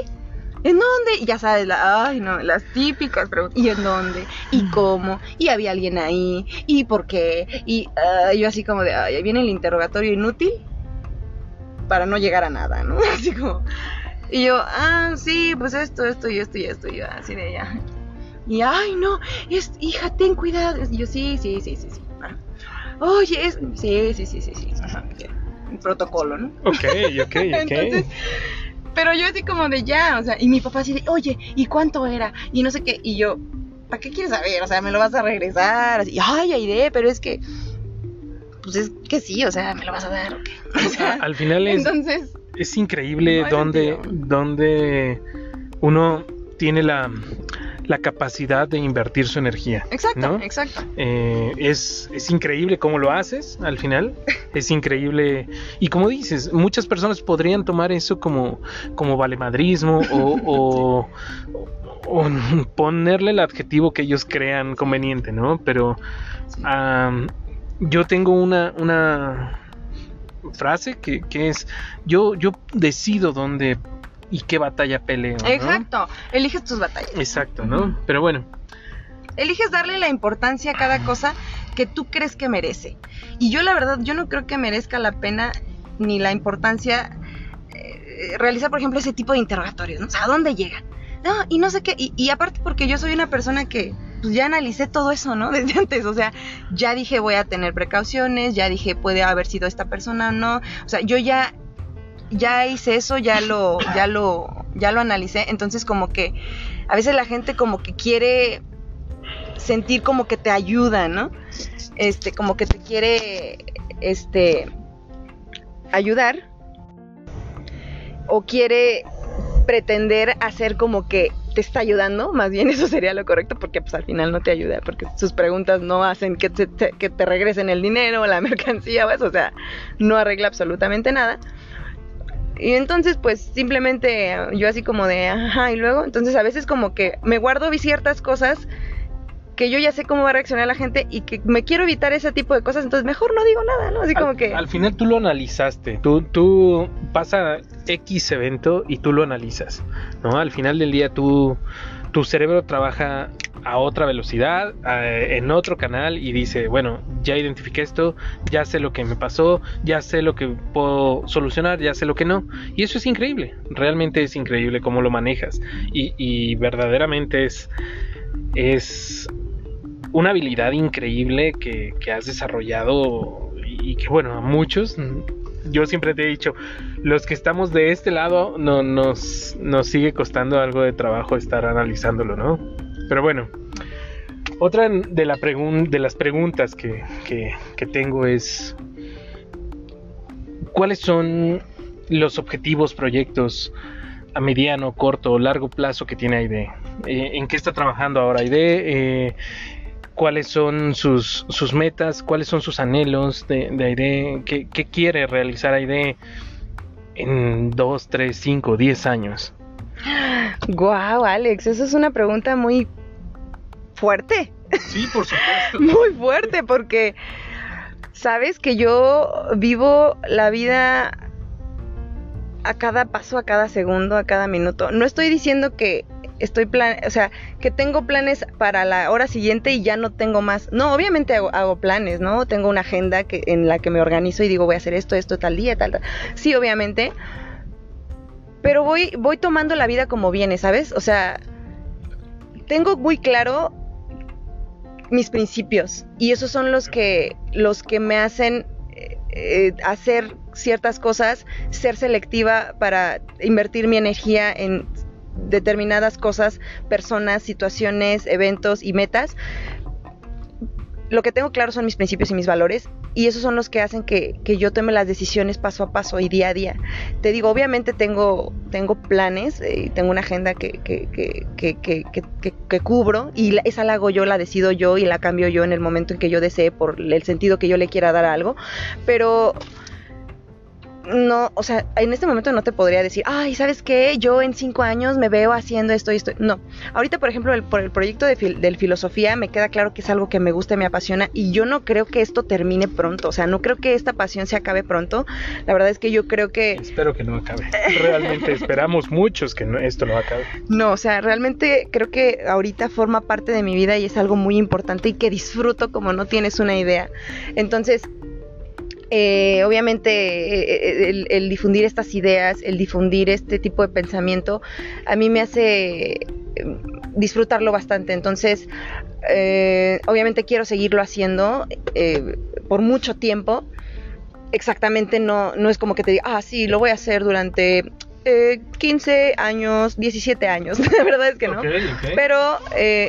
¿En dónde? Y ya sabes, la, ay, no, las típicas preguntas. ¿Y en dónde? ¿Y cómo? ¿Y había alguien ahí? ¿Y por qué? Y ah, yo así como de, ay, ahí viene el interrogatorio inútil para no llegar a nada, ¿no? Así como... Y yo, ah, sí, pues esto, esto y esto y esto. Y yo así de ya. Y, ay, no, es, hija, ten cuidado. Y yo, sí, sí, sí, sí, sí. Ah. Oye, es, sí, sí, sí, sí, sí. Ajá, ok. Un protocolo, ¿no?
Ok, ok, ok.
Entonces, pero yo así como de ya, o sea, y mi papá así de, oye, ¿y cuánto era? Y no sé qué, y yo, ¿para qué quieres saber? O sea, me lo vas a regresar, así, ay, Aide, pero es que, pues es que sí, o sea, me lo vas a dar, ¿o sea,
Al final es,
entonces,
es increíble
No hay
donde,
sentido.
donde uno tiene la, la capacidad de invertir su energía.
exacto,
¿no?
exacto.
Eh, es, es increíble cómo lo haces al final. Es increíble. Y como dices, muchas personas podrían tomar eso como, como valemadrismo o, o- o ponerle el adjetivo que ellos crean conveniente, ¿no? Pero yo tengo una, una frase que, que es, yo, yo decido dónde y qué batalla peleo. ¿no?
Exacto, eliges tus batallas.
Exacto, ¿no? Pero bueno,
eliges darle la importancia a cada cosa que tú crees que merece. Y yo la verdad, yo no creo que merezca la pena ni la importancia eh, realizar, por ejemplo, ese tipo de interrogatorios, ¿no? O sea, ¿a dónde llegan? No, y no sé qué, y, y aparte porque yo soy una persona que pues ya analicé todo eso, ¿no? Desde antes, o sea, ya dije voy a tener precauciones, ya dije puede haber sido esta persona o no, o sea, yo ya ya hice eso, ya lo ya lo ya lo analicé, entonces como que a veces la gente como que quiere sentir como que te ayuda, ¿no? Este, como que te quiere, este, ayudar. O quiere pretender hacer como que te está ayudando, más bien eso sería lo correcto, porque pues al final no te ayuda, porque sus preguntas no hacen que te, que te regresen el dinero, la mercancía o eso, o sea, no arregla absolutamente nada. Y entonces, pues simplemente eh, yo así como de, ajá, y luego, entonces a veces como que me guardo ciertas cosas que yo ya sé cómo va a reaccionar la gente y que me quiero evitar ese tipo de cosas, entonces mejor no digo nada, ¿no? Así como que...
al final tú lo analizaste. Tú, tú pasa X evento y tú lo analizas. ¿no? Al final del día tú, tu cerebro trabaja a otra velocidad, en otro canal y dice, bueno, ya identifiqué esto, ya sé lo que me pasó, ya sé lo que puedo solucionar, ya sé lo que no. Y eso es increíble, realmente es increíble cómo lo manejas. Y, y verdaderamente es, es una habilidad increíble que, que has desarrollado y, que bueno, a muchos, yo siempre te he dicho, los que estamos de este lado no, nos, nos sigue costando algo de trabajo estar analizándolo, ¿no? Pero bueno, otra de, la de las preguntas que, que- tengo es, ¿cuáles son los objetivos, proyectos a mediano, corto o largo plazo que tiene Aide? Eh, ¿En qué está trabajando ahora Aide? Eh, ¿Cuáles son sus, sus metas? ¿Cuáles son sus anhelos de, de? ¿Qué, quiere realizar Aide en 2, 3, 5, 10 años?
Guau, Alex, esa es una pregunta muy fuerte,
Sí, por supuesto.
muy fuerte, porque sabes que yo vivo la vida a cada paso, a cada segundo, a cada minuto. No estoy diciendo que estoy plan, o sea, que tengo planes para la hora siguiente y ya no tengo más. No, obviamente hago, hago planes, ¿no? Tengo una agenda que, en la que me organizo y digo voy a hacer esto, esto, tal día, tal, tal. Sí, obviamente. Pero voy, voy tomando la vida como viene, ¿sabes? O sea, tengo muy claro mis principios y esos son los que los que me hacen eh, eh, hacer ciertas cosas, ser selectiva para invertir mi energía en determinadas cosas, personas, situaciones, eventos y metas. Lo que tengo claro son mis principios y mis valores y esos son los que hacen que, que yo tome las decisiones paso a paso y día a día. Te digo, obviamente tengo, tengo planes, eh, tengo una agenda que, que, que, cubro y esa la hago yo, la decido yo y la cambio yo en el momento en que yo desee por el sentido que yo le quiera dar a algo. Pero no, o sea, en este momento no te podría decir, ay, ¿sabes qué? Yo en cinco años me veo haciendo esto y esto. No, ahorita, por ejemplo, el, por el proyecto de fil- del filosofía me queda claro que es algo que me gusta y me apasiona y yo no creo que esto termine pronto, o sea, no creo que esta pasión se acabe pronto. La verdad es que yo creo que
Espero que no acabe. Realmente esperamos muchos que no- esto no acabe.
no, o sea, realmente creo que ahorita forma parte de mi vida y es algo muy importante y que disfruto como no tienes una idea. Entonces, eh, obviamente eh, el, el difundir estas ideas, el difundir este tipo de pensamiento, a mí me hace, disfrutarlo bastante. Entonces, eh, obviamente quiero seguirlo haciendo eh, por mucho tiempo. Exactamente no, no es como que te diga, ah, sí, lo voy a hacer durante 15 años, 17 años. La verdad es que no. Pero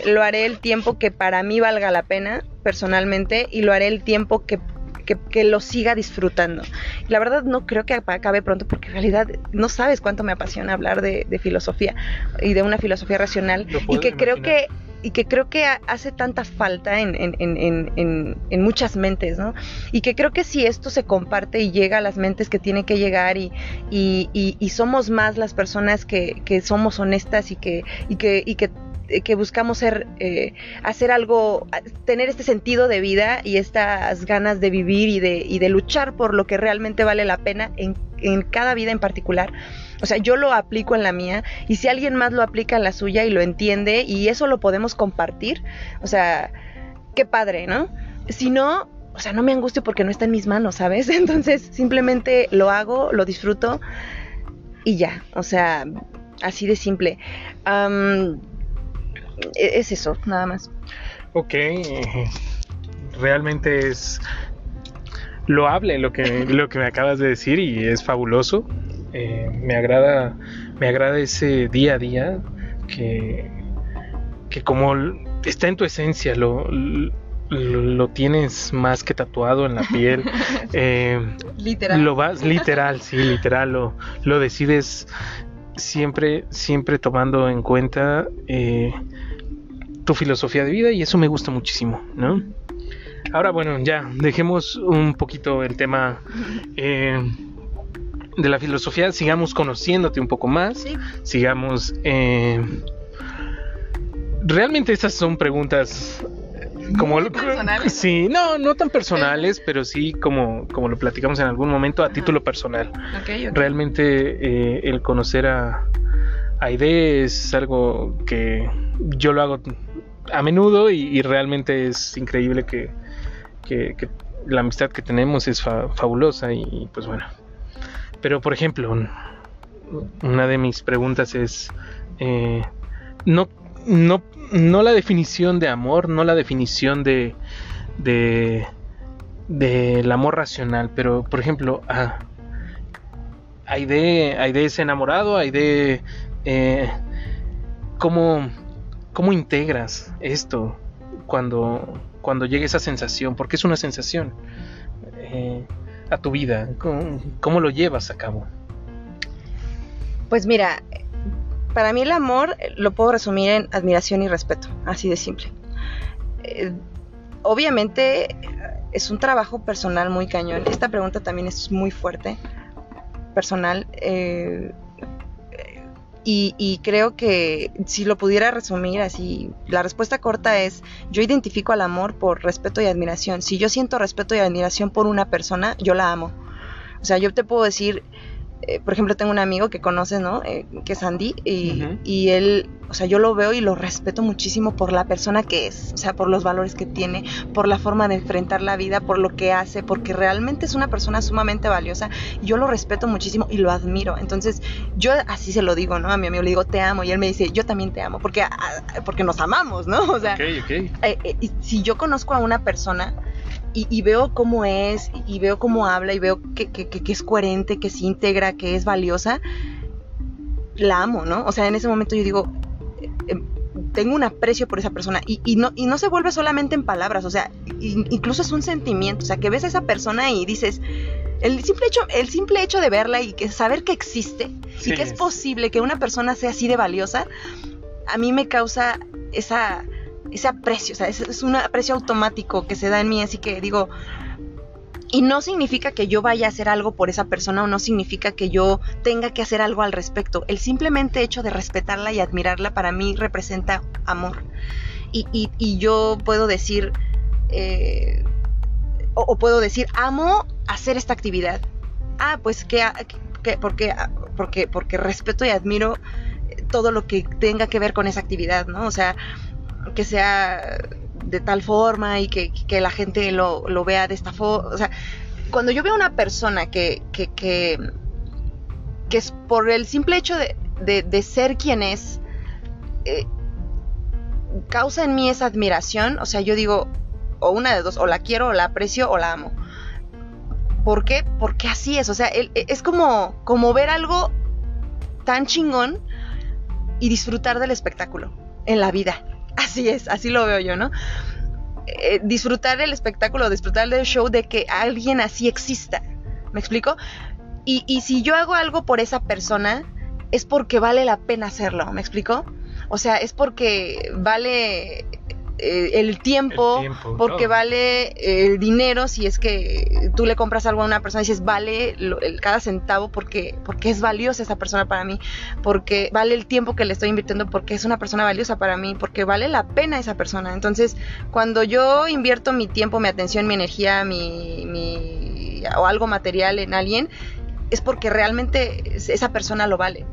lo haré el tiempo que para mí valga la pena, personalmente, y lo haré el tiempo que que, lo siga disfrutando. La verdad no creo que acabe pronto porque en realidad no sabes cuánto me apasiona hablar de, filosofía y de una filosofía racional y que creo que y que creo que hace tanta falta en, en, muchas mentes, ¿no? Y que creo que si esto se comparte y llega a las mentes que tiene que llegar y, y, somos más las personas que, que somos honestas y que, y que, y que que buscamos ser, eh, hacer algo, tener este sentido de vida y estas ganas de vivir y de, luchar por lo que realmente vale la pena en, cada vida en particular. O sea, yo lo aplico en la mía y si alguien más lo aplica en la suya y lo entiende y eso lo podemos compartir, o sea, qué padre, ¿no? Si no, o sea, no me angustio porque no está en mis manos, ¿sabes? Entonces simplemente lo hago, lo disfruto y ya, o sea, así de simple. Es eso, nada más.
Ok, realmente es loable lo que, lo que me acabas de decir y es fabuloso. Eh, me agrada me agrada ese día a día que, que como está en tu esencia, lo, lo, tienes más que tatuado en la piel.
Eh, literal.
Lo vas, literal, sí, literal, lo, lo decides siempre, siempre tomando en cuenta eh, tu filosofía de vida y eso me gusta muchísimo, ¿no? Ahora, bueno, ya, dejemos un poquito el tema eh, de la filosofía, sigamos conociéndote un poco más, sigamos... Eh, realmente estas son preguntas como
personales.
sí no no tan personales pero sí como como lo platicamos en algún momento a título personal. Realmente eh, el conocer a Aide es algo que yo lo hago a menudo y, realmente es increíble que, la amistad que tenemos es fabulosa y, pues bueno. Pero por ejemplo, una de mis preguntas es, eh, no, no, no la definición de amor, no la definición de, de del amor racional, pero por ejemplo, ah, hay de, hay de ese enamorado, hay de eh, cómo ¿Cómo integras esto cuando, cuando llegue esa sensación? Porque es una sensación eh, a tu vida. ¿Cómo, lo llevas a cabo?
Pues mira, para mí el amor lo puedo resumir en admiración y respeto, así de simple. Eh, obviamente es un trabajo personal muy cañón. Esta pregunta también es muy fuerte, personal. Eh, y, creo que si lo pudiera resumir así, la respuesta corta es, yo identifico al amor por respeto y admiración. Si yo siento respeto y admiración por una persona, yo la amo. O sea, yo te puedo decir, eh, por ejemplo, tengo un amigo que conoces, ¿no? Eh, que es Andy, y, él, o sea, yo lo veo y lo respeto muchísimo por la persona que es, o sea, por los valores que tiene, por la forma de enfrentar la vida, por lo que hace, porque realmente es una persona sumamente valiosa. Yo lo respeto muchísimo y lo admiro. Entonces, yo así se lo digo, ¿no? A mi amigo le digo, te amo, y él me dice, yo también te amo, porque, ah, porque nos amamos, ¿no? O sea, eh, si yo conozco a una persona, y, veo cómo es, y veo cómo habla, y veo que, es coherente, que se integra, que es valiosa, la amo, ¿no? O sea, en ese momento yo digo, eh, em, tengo un aprecio por esa persona y, no, y no se vuelve solamente en palabras, o sea, incluso es un sentimiento, o sea, que ves a esa persona y dices, el simple hecho, el simple hecho de verla y que saber que existe y que es posible que una persona sea así de valiosa, a mí me causa esa ese aprecio, o sea, es, un aprecio automático que se da en mí, así que digo, y no significa que yo vaya a hacer algo por esa persona o no significa que yo tenga que hacer algo al respecto. El simplemente hecho de respetarla y admirarla para mí representa amor. Y, yo puedo decir, eh, o, puedo decir, amo hacer esta actividad. Ah, pues que, que porque, porque, porque respeto y admiro todo lo que tenga que ver con esa actividad, ¿no? O sea, que sea de tal forma y que, la gente lo, vea de esta forma. O sea, cuando yo veo a una persona que, que, que, es por el simple hecho de, ser quien es, eh, causa en mí esa admiración, o sea, yo digo, o una de dos, o la quiero, o la aprecio, o la amo. ¿Por qué? Porque así es, o sea, es como, como ver algo tan chingón y disfrutar del espectáculo en la vida. Así es, así lo veo yo, ¿no? Eh, disfrutar el espectáculo, disfrutar del show de que alguien así exista. ¿Me explico? Y, y si yo hago algo por esa persona, es porque vale la pena hacerlo. ¿Me explico? O sea, es porque vale eh, el, tiempo, porque vale eh, el dinero, si es que tú le compras algo a una persona y dices, vale el, cada centavo porque, porque es valiosa esa persona para mí, porque vale el tiempo que le estoy invirtiendo porque es una persona valiosa para mí, porque vale la pena esa persona. Entonces, cuando yo invierto mi tiempo, mi atención, mi energía, mi, mi o algo material en alguien, es porque realmente esa persona lo vale.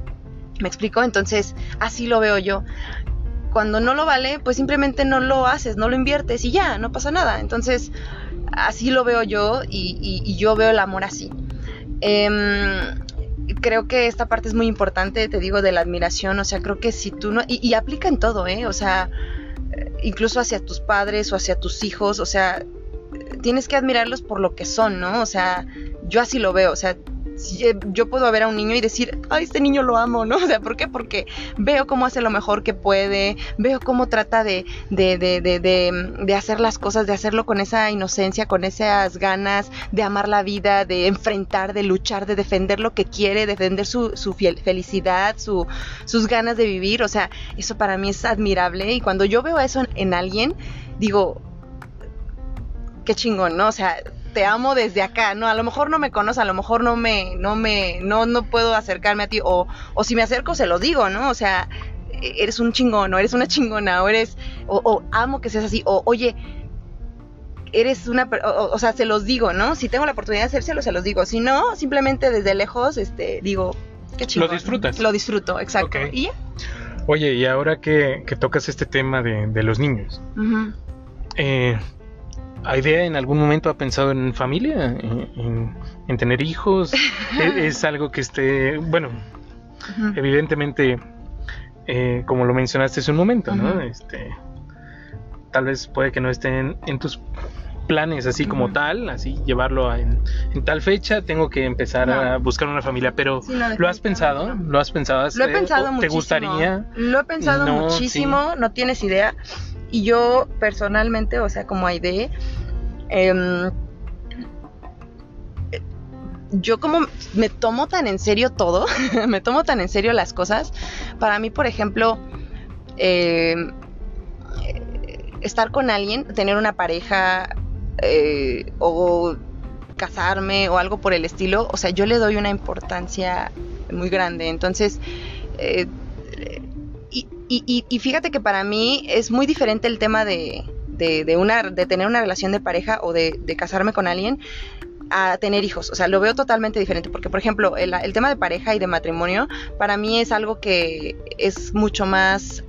¿Me explico? Entonces, así lo veo yo cuando no lo vale, pues simplemente no lo haces, no lo inviertes y ya, no pasa nada. Entonces, así lo veo yo y, yo veo el amor así. Em, creo que esta parte es muy importante, te digo, de la admiración, o sea, creo que si tú no, y, aplica en todo, ¿eh? O sea, incluso hacia tus padres o hacia tus hijos, o sea, tienes que admirarlos por lo que son, ¿no? O sea, yo así lo veo, o sea, yo puedo ver a un niño y decir, ay, este niño lo amo, ¿no? O sea, ¿por qué? Porque veo cómo hace lo mejor que puede, veo cómo trata de, de, de, de, de hacer las cosas, de hacerlo con esa inocencia, con esas ganas de amar la vida, de enfrentar, de luchar, de defender lo que quiere, defender su, su felicidad, su, sus ganas de vivir. O sea, eso para mí es admirable y cuando yo veo eso en, en alguien, digo, qué chingón, ¿no? O sea, te amo desde acá, ¿no? A lo mejor no me conoces, a lo mejor no me, no me, no, no puedo acercarme a ti, o, o si me acerco se lo digo, ¿no? O sea, eres un chingón, o eres una chingona, o eres, o, amo que seas así, o oye, eres una, o, sea, se los digo, ¿no? Si tengo la oportunidad de hacérselo, se los digo. Si no, simplemente desde lejos, este, digo, qué chingón.
Lo disfrutas.
Lo disfruto, exacto. ¿Y ya?
Oye, y ahora que, que, tocas este tema de, de los niños, eh, idea en algún momento ha pensado en familia? ¿En, tener hijos? ¿E-, ¿Es, algo que esté, bueno, evidentemente, eh, como lo mencionaste hace un momento, ¿no? Este, tal vez puede que no estén en tus planes así como tal, así llevarlo en, tal fecha, tengo que empezar a buscar una familia, pero ¿lo has pensado? ¿Lo has pensado?
Lo he pensado
¿Te gustaría?
Lo he pensado muchísimo, no tienes idea. Y yo personalmente, o sea, como Aide, em, yo como me tomo tan en serio todo, me tomo tan en serio las cosas, para mí, por ejemplo, em, estar con alguien, tener una pareja eh, o casarme o algo por el estilo, o sea, yo le doy una importancia muy grande. Entonces, eh, y, fíjate que para mí es muy diferente el tema de, de, una, de tener una relación de pareja o de, casarme con alguien a tener hijos. O sea, lo veo totalmente diferente. Porque, por ejemplo, el, tema de pareja y de matrimonio, para mí es algo que es mucho más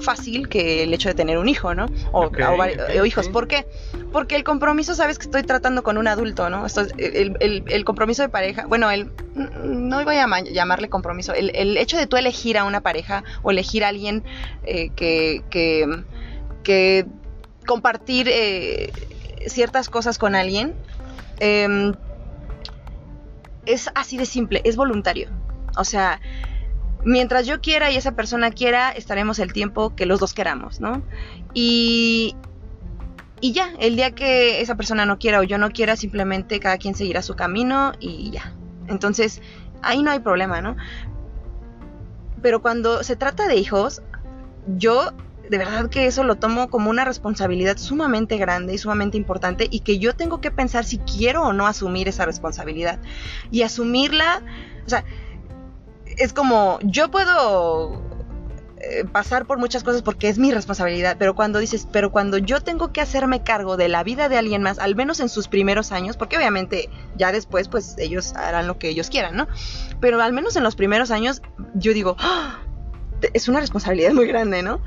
fácil que el hecho de tener un hijo, ¿no? O, hijos. ¿Por qué? Porque el compromiso, sabes que estoy tratando con un adulto, ¿no? Esto, el, el, compromiso de pareja, bueno, el, no voy a llamarle compromiso, el, hecho de tú elegir a una pareja o elegir a alguien eh, que, que, que, compartir eh, ciertas cosas con alguien, Em, es así de simple, es voluntario. O sea, mientras yo quiera y esa persona quiera, estaremos el tiempo que los dos queramos, ¿no? Y, y ya, el día que esa persona no quiera o yo no quiera, simplemente cada quien seguirá su camino y ya. Entonces, ahí no hay problema, ¿no? Pero cuando se trata de hijos, yo de verdad que eso lo tomo como una responsabilidad sumamente grande y sumamente importante y que yo tengo que pensar si quiero o no asumir esa responsabilidad. Y asumirla, o sea, es como, yo puedo eh, pasar por muchas cosas porque es mi responsabilidad, pero cuando dices, pero cuando yo tengo que hacerme cargo de la vida de alguien más, al menos en sus primeros años, porque obviamente ya después pues ellos harán lo que ellos quieran, ¿no? Pero al menos en los primeros años yo digo, ¡Ah! es una responsabilidad muy grande, ¿no?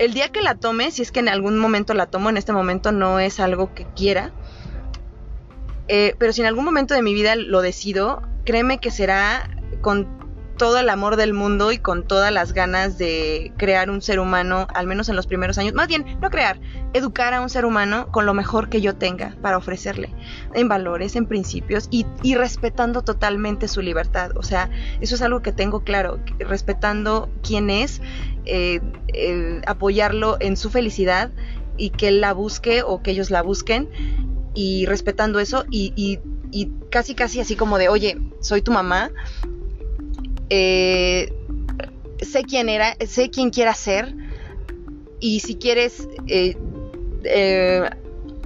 El día que la tome, si es que en algún momento la tomo, en este momento no es algo que quiera, eh, pero si en algún momento de mi vida lo decido, créeme que será con todo el amor del mundo y con todas las ganas de crear un ser humano, al menos en los primeros años. Más bien, no crear, educar a un ser humano con lo mejor que yo tenga para ofrecerle, en valores, en principios y, respetando totalmente su libertad. O sea, eso es algo que tengo claro, respetando quién es, eh, apoyarlo en su felicidad y que él la busque o que ellos la busquen y respetando eso y, y casi casi así como de, oye, soy tu mamá, eh, sé quién era, sé quién quiera ser y si quieres eh, eh,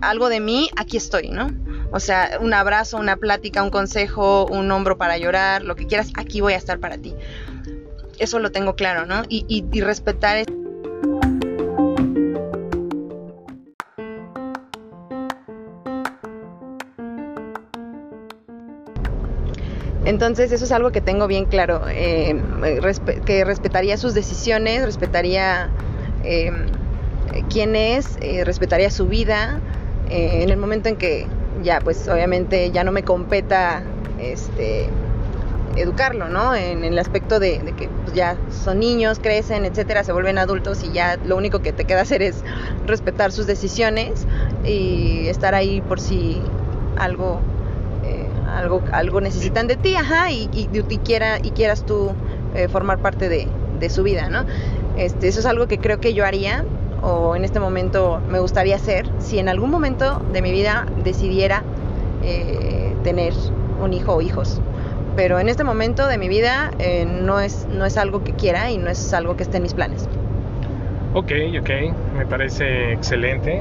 algo de mí, aquí estoy, ¿no? O sea, un abrazo, una plática, un consejo, un hombro para llorar, lo que quieras, aquí voy a estar para ti. Eso lo tengo claro, ¿no? Y, y, y respetar. Entonces eso es algo que tengo bien claro, eh, que respetaría sus decisiones, respetaría eh, quién es, eh, respetaría su vida. en el momento en que ya, pues obviamente ya no me competa este, educarlo, ¿no? En, el aspecto de, que pues, ya son niños, crecen, etcétera, se vuelven adultos y ya lo único que te queda hacer es respetar sus decisiones y estar ahí por si algo algo, algo necesitan de ti, ajá, y, y, quiera, y quieras tú eh, formar parte de, su vida, ¿no? Este, eso es algo que creo que yo haría o en este momento me gustaría hacer si en algún momento de mi vida decidiera eh, tener un hijo o hijos. Pero en este momento de mi vida eh, no, es, no es algo que quiera y no es algo que esté en mis planes.
Ok, ok, me parece excelente.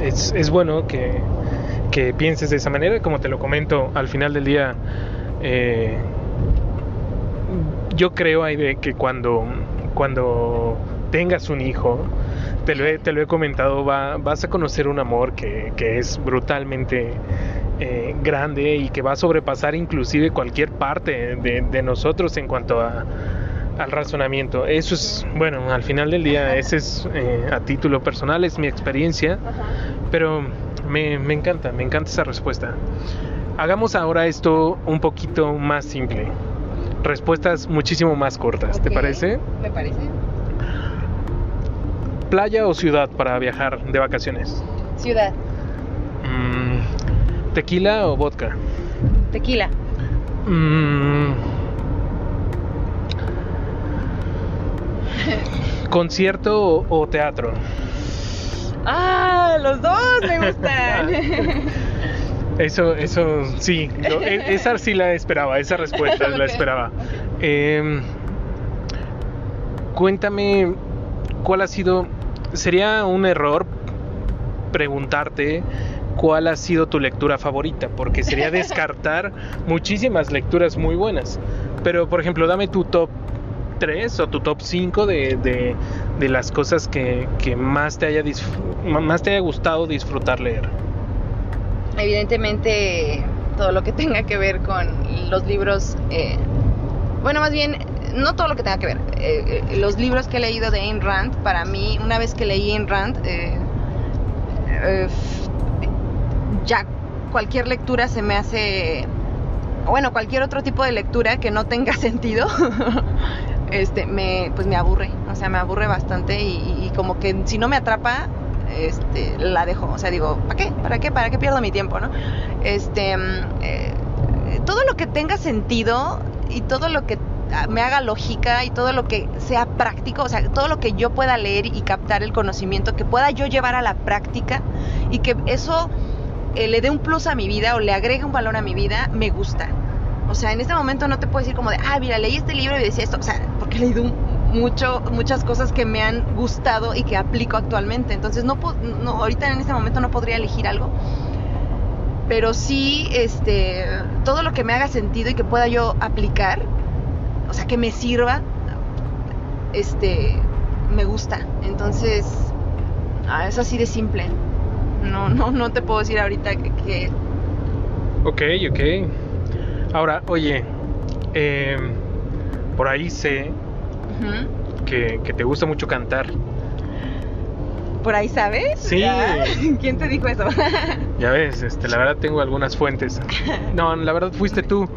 Es, es bueno que, que pienses de esa manera. Como te lo comento, al final del día, eh, yo creo que cuando, cuando tengas un hijo, te lo he, te lo he comentado, va, vas a conocer un amor que, que es brutalmente eh, grande y que va a sobrepasar inclusive cualquier parte de, de nosotros en cuanto a, al razonamiento. Eso es, bueno, al final del día, ese es eh, a título personal, es mi experiencia, pero me, encanta, me encanta esa respuesta. Hagamos ahora esto un poquito más simple. Respuestas muchísimo más cortas, ¿te parece?
Me parece.
¿Playa o ciudad para viajar de vacaciones?
Ciudad.
Mm, ¿Tequila o vodka?
Tequila.
Mm, ¿Concierto o teatro?
Ah, los dos me gustan.
Eso, eso, sí, e, esa sí la esperaba, esa respuesta la esperaba. Em, cuéntame, ¿cuál ha sido, sería un error preguntarte cuál ha sido tu lectura favorita? Porque sería descartar muchísimas lecturas muy buenas. Pero, por ejemplo, dame tu top o tu top 5 de, de, las cosas que, que, más, te haya más te haya gustado disfrutar leer?
Evidentemente todo lo que tenga que ver con los libros, eh, bueno, más bien, no todo lo que tenga que ver, eh, eh, los libros que he leído de Ayn Rand, para mí, una vez que leí Ayn Rand, ya cualquier lectura se me hace bueno, cualquier otro tipo de lectura que no tenga sentido, este, me, pues me aburre, o sea, me aburre bastante y, como que si no me atrapa, este, la dejo, o sea, digo, ¿para qué? ¿Para qué? ¿Para qué pierdo mi tiempo, no? Este, mm, eh, todo lo que tenga sentido y todo lo que me haga lógica y todo lo que sea práctico, o sea, todo lo que yo pueda leer y captar el conocimiento, que pueda yo llevar a la práctica y que eso eh, le dé un plus a mi vida o le agregue un valor a mi vida, me gusta. O sea, en este momento no te puedo decir como de, ah, mira, leí este libro y decía esto. O sea, porque he leído mucho, muchas cosas que me han gustado y que aplico actualmente. Entonces, no, no, ahorita en este momento no podría elegir algo. Pero sí, este, todo lo que me haga sentido y que pueda yo aplicar, o sea, que me sirva, este, me gusta. Entonces, ah, es así de simple. No, no, no te puedo decir ahorita que... que...
Ok, ok. Ahora, oye, eh, por ahí sé que, te gusta mucho cantar.
Por ahí sabes.
Sí.
¿Quién te dijo eso?
Ya ves, este, la verdad tengo algunas fuentes. No, la verdad fuiste tú.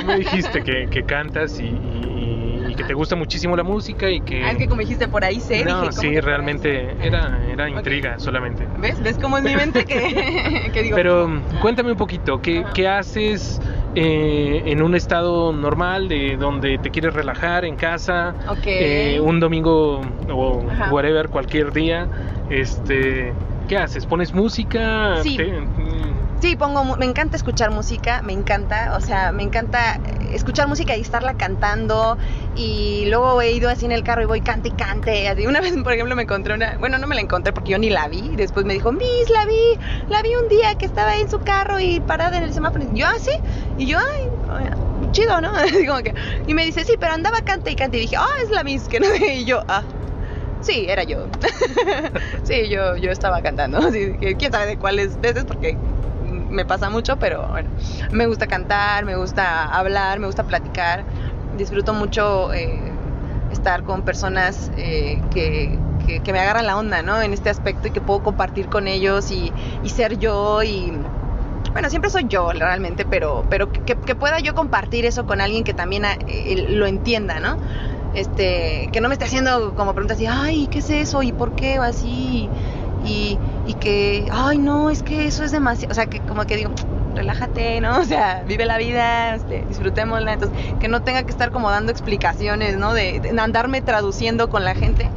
Tú me dijiste que, que cantas y, y- y que te gusta muchísimo la música y que...
Ah, que como dijiste por ahí sé.
no,
¿cómo
sí,
que
realmente era, era intriga solamente.
¿Ves? ¿Ves cómo es mi mente que, que digo?
Pero cuéntame un poquito, ¿qué, qué haces eh, en un estado normal de donde te quieres relajar en casa? Eh, un domingo o
Ajá.
whatever, cualquier día. Este, ¿Qué haces? ¿Pones música?
Sí.
Te-
Sí, pongo, me encanta escuchar música, me encanta, o sea, me encanta escuchar música y estarla cantando y luego he ido así en el carro y voy cante y cante, así una vez por ejemplo me encontré una, bueno no me la encontré porque yo ni la vi, después me dijo, Miss, la vi, la vi un día que estaba en su carro y parada en el semáforo, y yo así, y yo, ay, chido, ¿no? Y me dice, sí, pero andaba cante y cante y dije, ah, es la Miss, que no, y yo, ah. Sí, era yo. sí, yo, yo estaba cantando. Así quién sabe de cuáles veces, porque me pasa mucho, pero bueno, me gusta cantar, me gusta hablar, me gusta platicar. Disfruto mucho eh, estar con personas eh, que, que- me agarran la onda, ¿no? En este aspecto y que puedo compartir con ellos y, y ser yo y... Bueno, siempre soy yo realmente, pero, pero que, pueda yo compartir eso con alguien que también eh, lo entienda, ¿no? Este, que no me esté haciendo como preguntas así, ay, ¿qué es eso? ¿Y por qué? O así. Y, y que, ay, no, es que eso es demasiado. O sea, que como que digo, relájate, ¿no? O sea, vive la vida, este, disfrutémosla. Entonces, que no tenga que estar como dando explicaciones, ¿no? De, andarme traduciendo con la gente.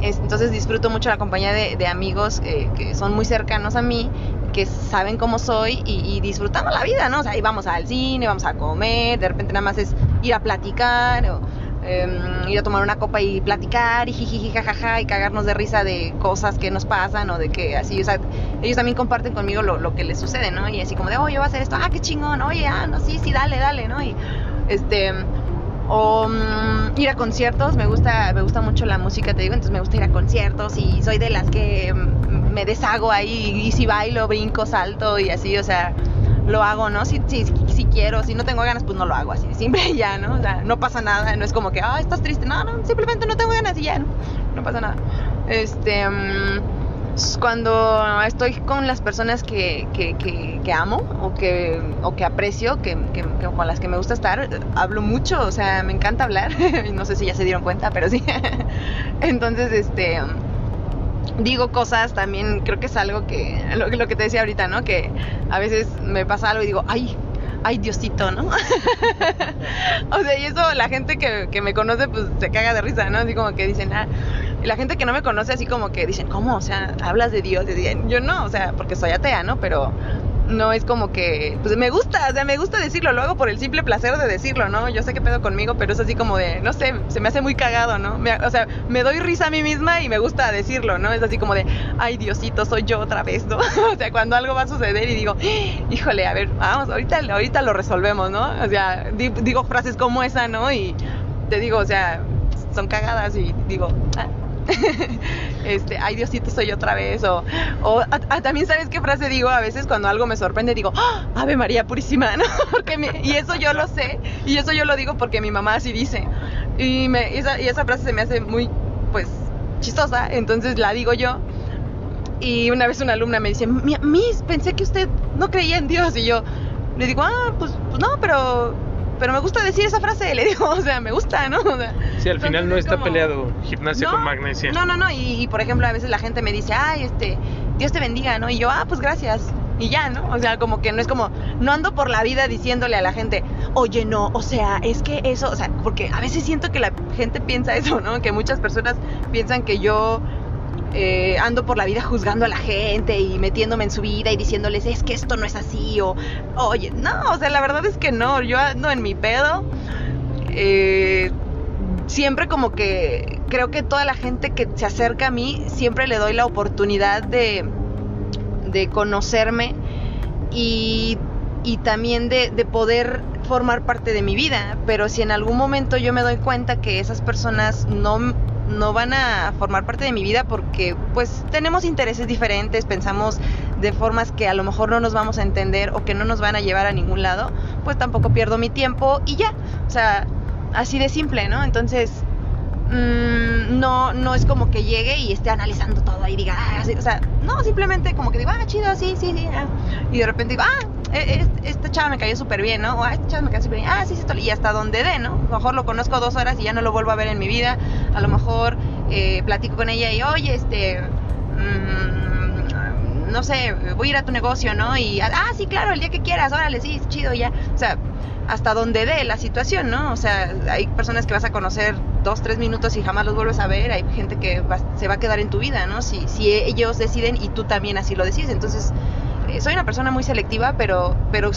Es- entonces, disfruto mucho la compañía de, amigos eh, que son muy cercanos a mí, que saben cómo soy y, y disfrutamos la vida, ¿no? O sea, ahí vamos al cine, vamos a comer, de repente nada más es ir a platicar o em, ir a tomar una copa y platicar y jijiji, jajaja y cagarnos de risa de cosas que nos pasan o de que así, o sea, ellos también comparten conmigo lo, lo que les sucede, ¿no? Y así como de, oye, voy a hacer esto, ah, qué chingón, oye, ah, no, sí, sí, dale, dale, ¿no? Y este, o mm, ir a conciertos, me gusta, me gusta mucho la música, te digo, entonces me gusta ir a conciertos y soy de las que mm, me deshago ahí y si bailo, brinco, salto y así, o sea, lo hago, ¿no? Si, si, si quiero, si no tengo ganas, pues no lo hago así, siempre ya, ¿no? O sea, no pasa nada, no es como que, ah, estás triste, no, no, simplemente no tengo ganas y ya, ¿no? No pasa nada. Este, mm, cuando estoy con las personas que, que, que, que amo o que, o que aprecio, que, con las que me gusta estar, hablo mucho, o sea, me encanta hablar, no sé si ya se dieron cuenta, pero sí. Entonces, este digo cosas también, creo que es algo que, lo, lo que te decía ahorita, ¿no? Que a veces me pasa algo y digo, ay, ay Diosito, ¿no? o sea, y eso la gente que, que me conoce pues se caga de risa, ¿no? Así como que dicen, ah, y la gente que no me conoce así como que dicen, ¿cómo? O sea, hablas de Dios, yo no, o sea, porque soy atea, ¿no? Pero no es como que, pues me gusta, o sea, me gusta decirlo, lo hago por el simple placer de decirlo, ¿no? Yo sé qué pedo conmigo, pero es así como de, no sé, se me hace muy cagado, ¿no? Me- o sea, me doy risa a mí misma y me gusta decirlo, ¿no? Es así como de, ay Diosito, soy yo otra vez, ¿no? o sea, cuando algo va a suceder y digo, híjole, a ver, vamos, ahorita, ahorita lo resolvemos, ¿no? O sea, di- digo frases como esa, ¿no? Y te digo, o sea, son cagadas y digo, ah. este, ay Diosito soy otra vez o, o a- a- también sabes qué frase digo a veces cuando algo me sorprende digo ¡Ah! Ave María Purísima ¿no? porque y eso yo lo sé y eso yo lo digo porque mi mamá así dice y, me, esa, y esa frase se me hace muy pues chistosa entonces la digo yo y una vez una alumna me dice "Mi- Miss pensé que usted no creía en Dios y yo le digo ah pues, pues no pero pero me gusta decir esa frase le digo o sea me gusta ¿no? O sea,
Sí, al final no
es
está
como-
peleado gimnasia con magnesia.
no, no, no. Y, y, por ejemplo, a veces la gente me dice, ay, este, Dios te bendiga, ¿no? Y yo, ah, pues gracias. Y ya, ¿no? O sea, como que no es como, no ando por la vida diciéndole a la gente, oye, no, o sea, es que eso, o sea, porque a veces siento que la gente piensa eso, ¿no? Que muchas personas piensan que yo eh, ando por la vida juzgando a la gente y metiéndome en su vida y diciéndoles, es que esto no es así, o, oye, no, o sea, la verdad es que no, yo ando en mi pedo. Eh, siempre como que creo que toda la gente que se acerca a mí, siempre le doy la oportunidad de, de conocerme y, y también de, de poder formar parte de mi vida. Pero si en algún momento yo me doy cuenta que esas personas no, no van a formar parte de mi vida porque pues tenemos intereses diferentes, pensamos de formas que a lo mejor no nos vamos a entender o que no nos van a llevar a ningún lado, pues tampoco pierdo mi tiempo y ya. O sea, así de simple, ¿no? Entonces, mm, no, no es como que llegue y esté analizando todo y diga, ah, así, o sea, no, simplemente como que digo, ah, chido, sí, sí, sí. ah. Y de repente digo, ah, e- e- esta chava me cayó súper bien, ¿no? O ah, esta chava me cayó súper bien, ah, sí, sí, esto", y hasta donde dé, ¿no? A lo mejor lo conozco dos horas y ya no lo vuelvo a ver en mi vida. A lo mejor eh, platico con ella y, oye, este. mm, no sé, voy a ir a tu negocio, ¿no? Y, ah, sí, claro, el día que quieras, órale, sí, es chido, ya. O sea, hasta donde dé la situación, ¿no? O sea, hay personas que vas a conocer dos, tres minutos y jamás los vuelves a ver, hay gente que va- se va a quedar en tu vida, ¿no? Si, si ellos deciden y tú también así lo decides. Entonces, eh, soy una persona muy selectiva, pero, pero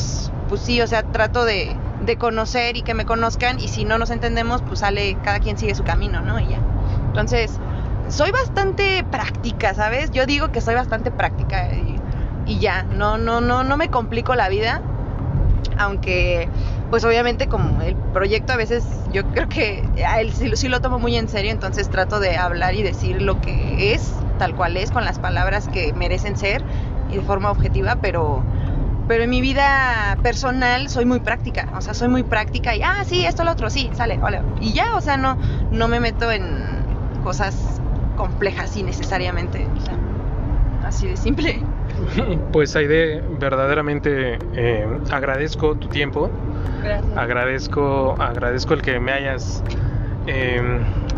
pues sí, o sea, trato de, de conocer y que me conozcan y si no nos entendemos, pues sale, cada quien sigue su camino, ¿no? Y ya. Entonces, soy bastante práctica, ¿sabes? Yo digo que soy bastante práctica y, y ya, no, no, no, no me complico la vida, aunque pues obviamente como el proyecto a veces yo creo que a él sí, sí lo tomo muy en serio, entonces trato de hablar y decir lo que es, tal cual es, con las palabras que merecen ser y de forma objetiva, pero pero en mi vida personal soy muy práctica, o sea, soy muy práctica y ah, sí, esto lo otro, sí, sale, vale. Y ya, o sea, no no me meto en cosas complejas innecesariamente, o sea, así de simple.
Pues Aide, verdaderamente eh, agradezco tu tiempo,
Gracias.
agradezco, agradezco el que me hayas eh,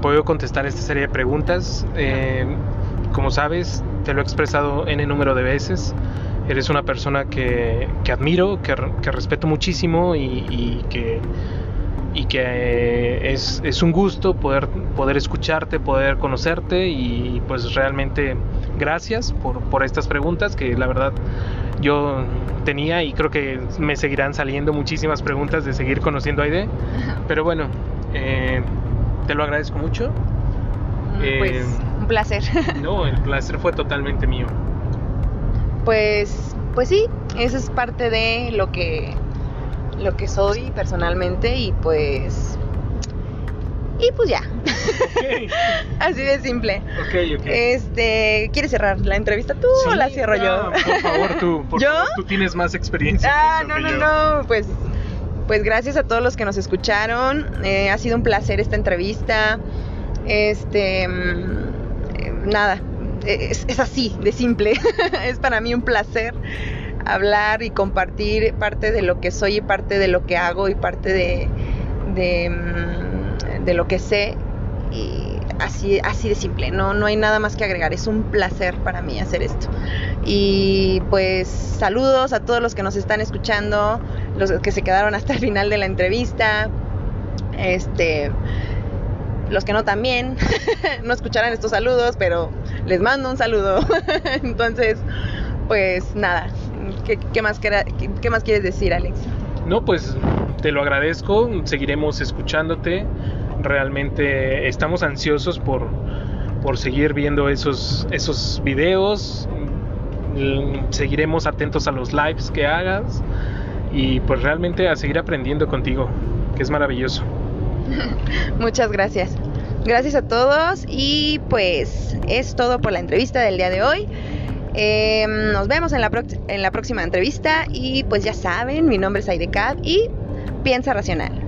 podido contestar esta serie de preguntas. Eh, como sabes, te lo he expresado n número de veces. Eres una persona que, que admiro, que, que respeto muchísimo y, y que, y que eh, es, es un gusto poder, poder escucharte, poder conocerte y pues realmente gracias por, por estas preguntas que la verdad yo tenía y creo que me seguirán saliendo muchísimas preguntas de seguir conociendo a Aide. Pero bueno, eh, te lo agradezco mucho.
Pues
Eh,
un placer.
No, el placer fue totalmente mío.
Pues, pues sí, eso es parte de lo que, lo que soy personalmente y pues, y pues ya, así de simple.
ok, ok.
Este, ¿quieres cerrar la entrevista tú o la cierro yo?
no, Por favor, tú. por
¿Yo?
favor, tú tienes más experiencia. en
Ah, no, no,
yo.
no, pues, pues gracias a todos los que nos escucharon. Eh, ha sido un placer esta entrevista. Este, mm, nada, es, es así, de simple. es para mí un placer hablar y compartir parte de lo que soy y parte de lo que hago y parte de, de, mm, de lo que sé. Y así, así de simple, no, no hay nada más que agregar. Es un placer para mí hacer esto. Y pues saludos a todos los que nos están escuchando, los que se quedaron hasta el final de la entrevista. Este, los que no también, no escucharán estos saludos, pero les mando un saludo. Entonces, pues nada, ¿qué, más quieres decir, Alex?
No, pues te lo agradezco. Seguiremos escuchándote. Realmente estamos ansiosos por, por seguir viendo esos, esos videos. Mm, Seguiremos atentos a los lives que hagas. Y pues realmente a seguir aprendiendo contigo, que es maravilloso.
Muchas gracias. Gracias a todos y pues es todo por la entrevista del día de hoy. Eh, nos vemos en la, en la próxima entrevista y pues ya saben, mi nombre es Aide Cab y piensa racional.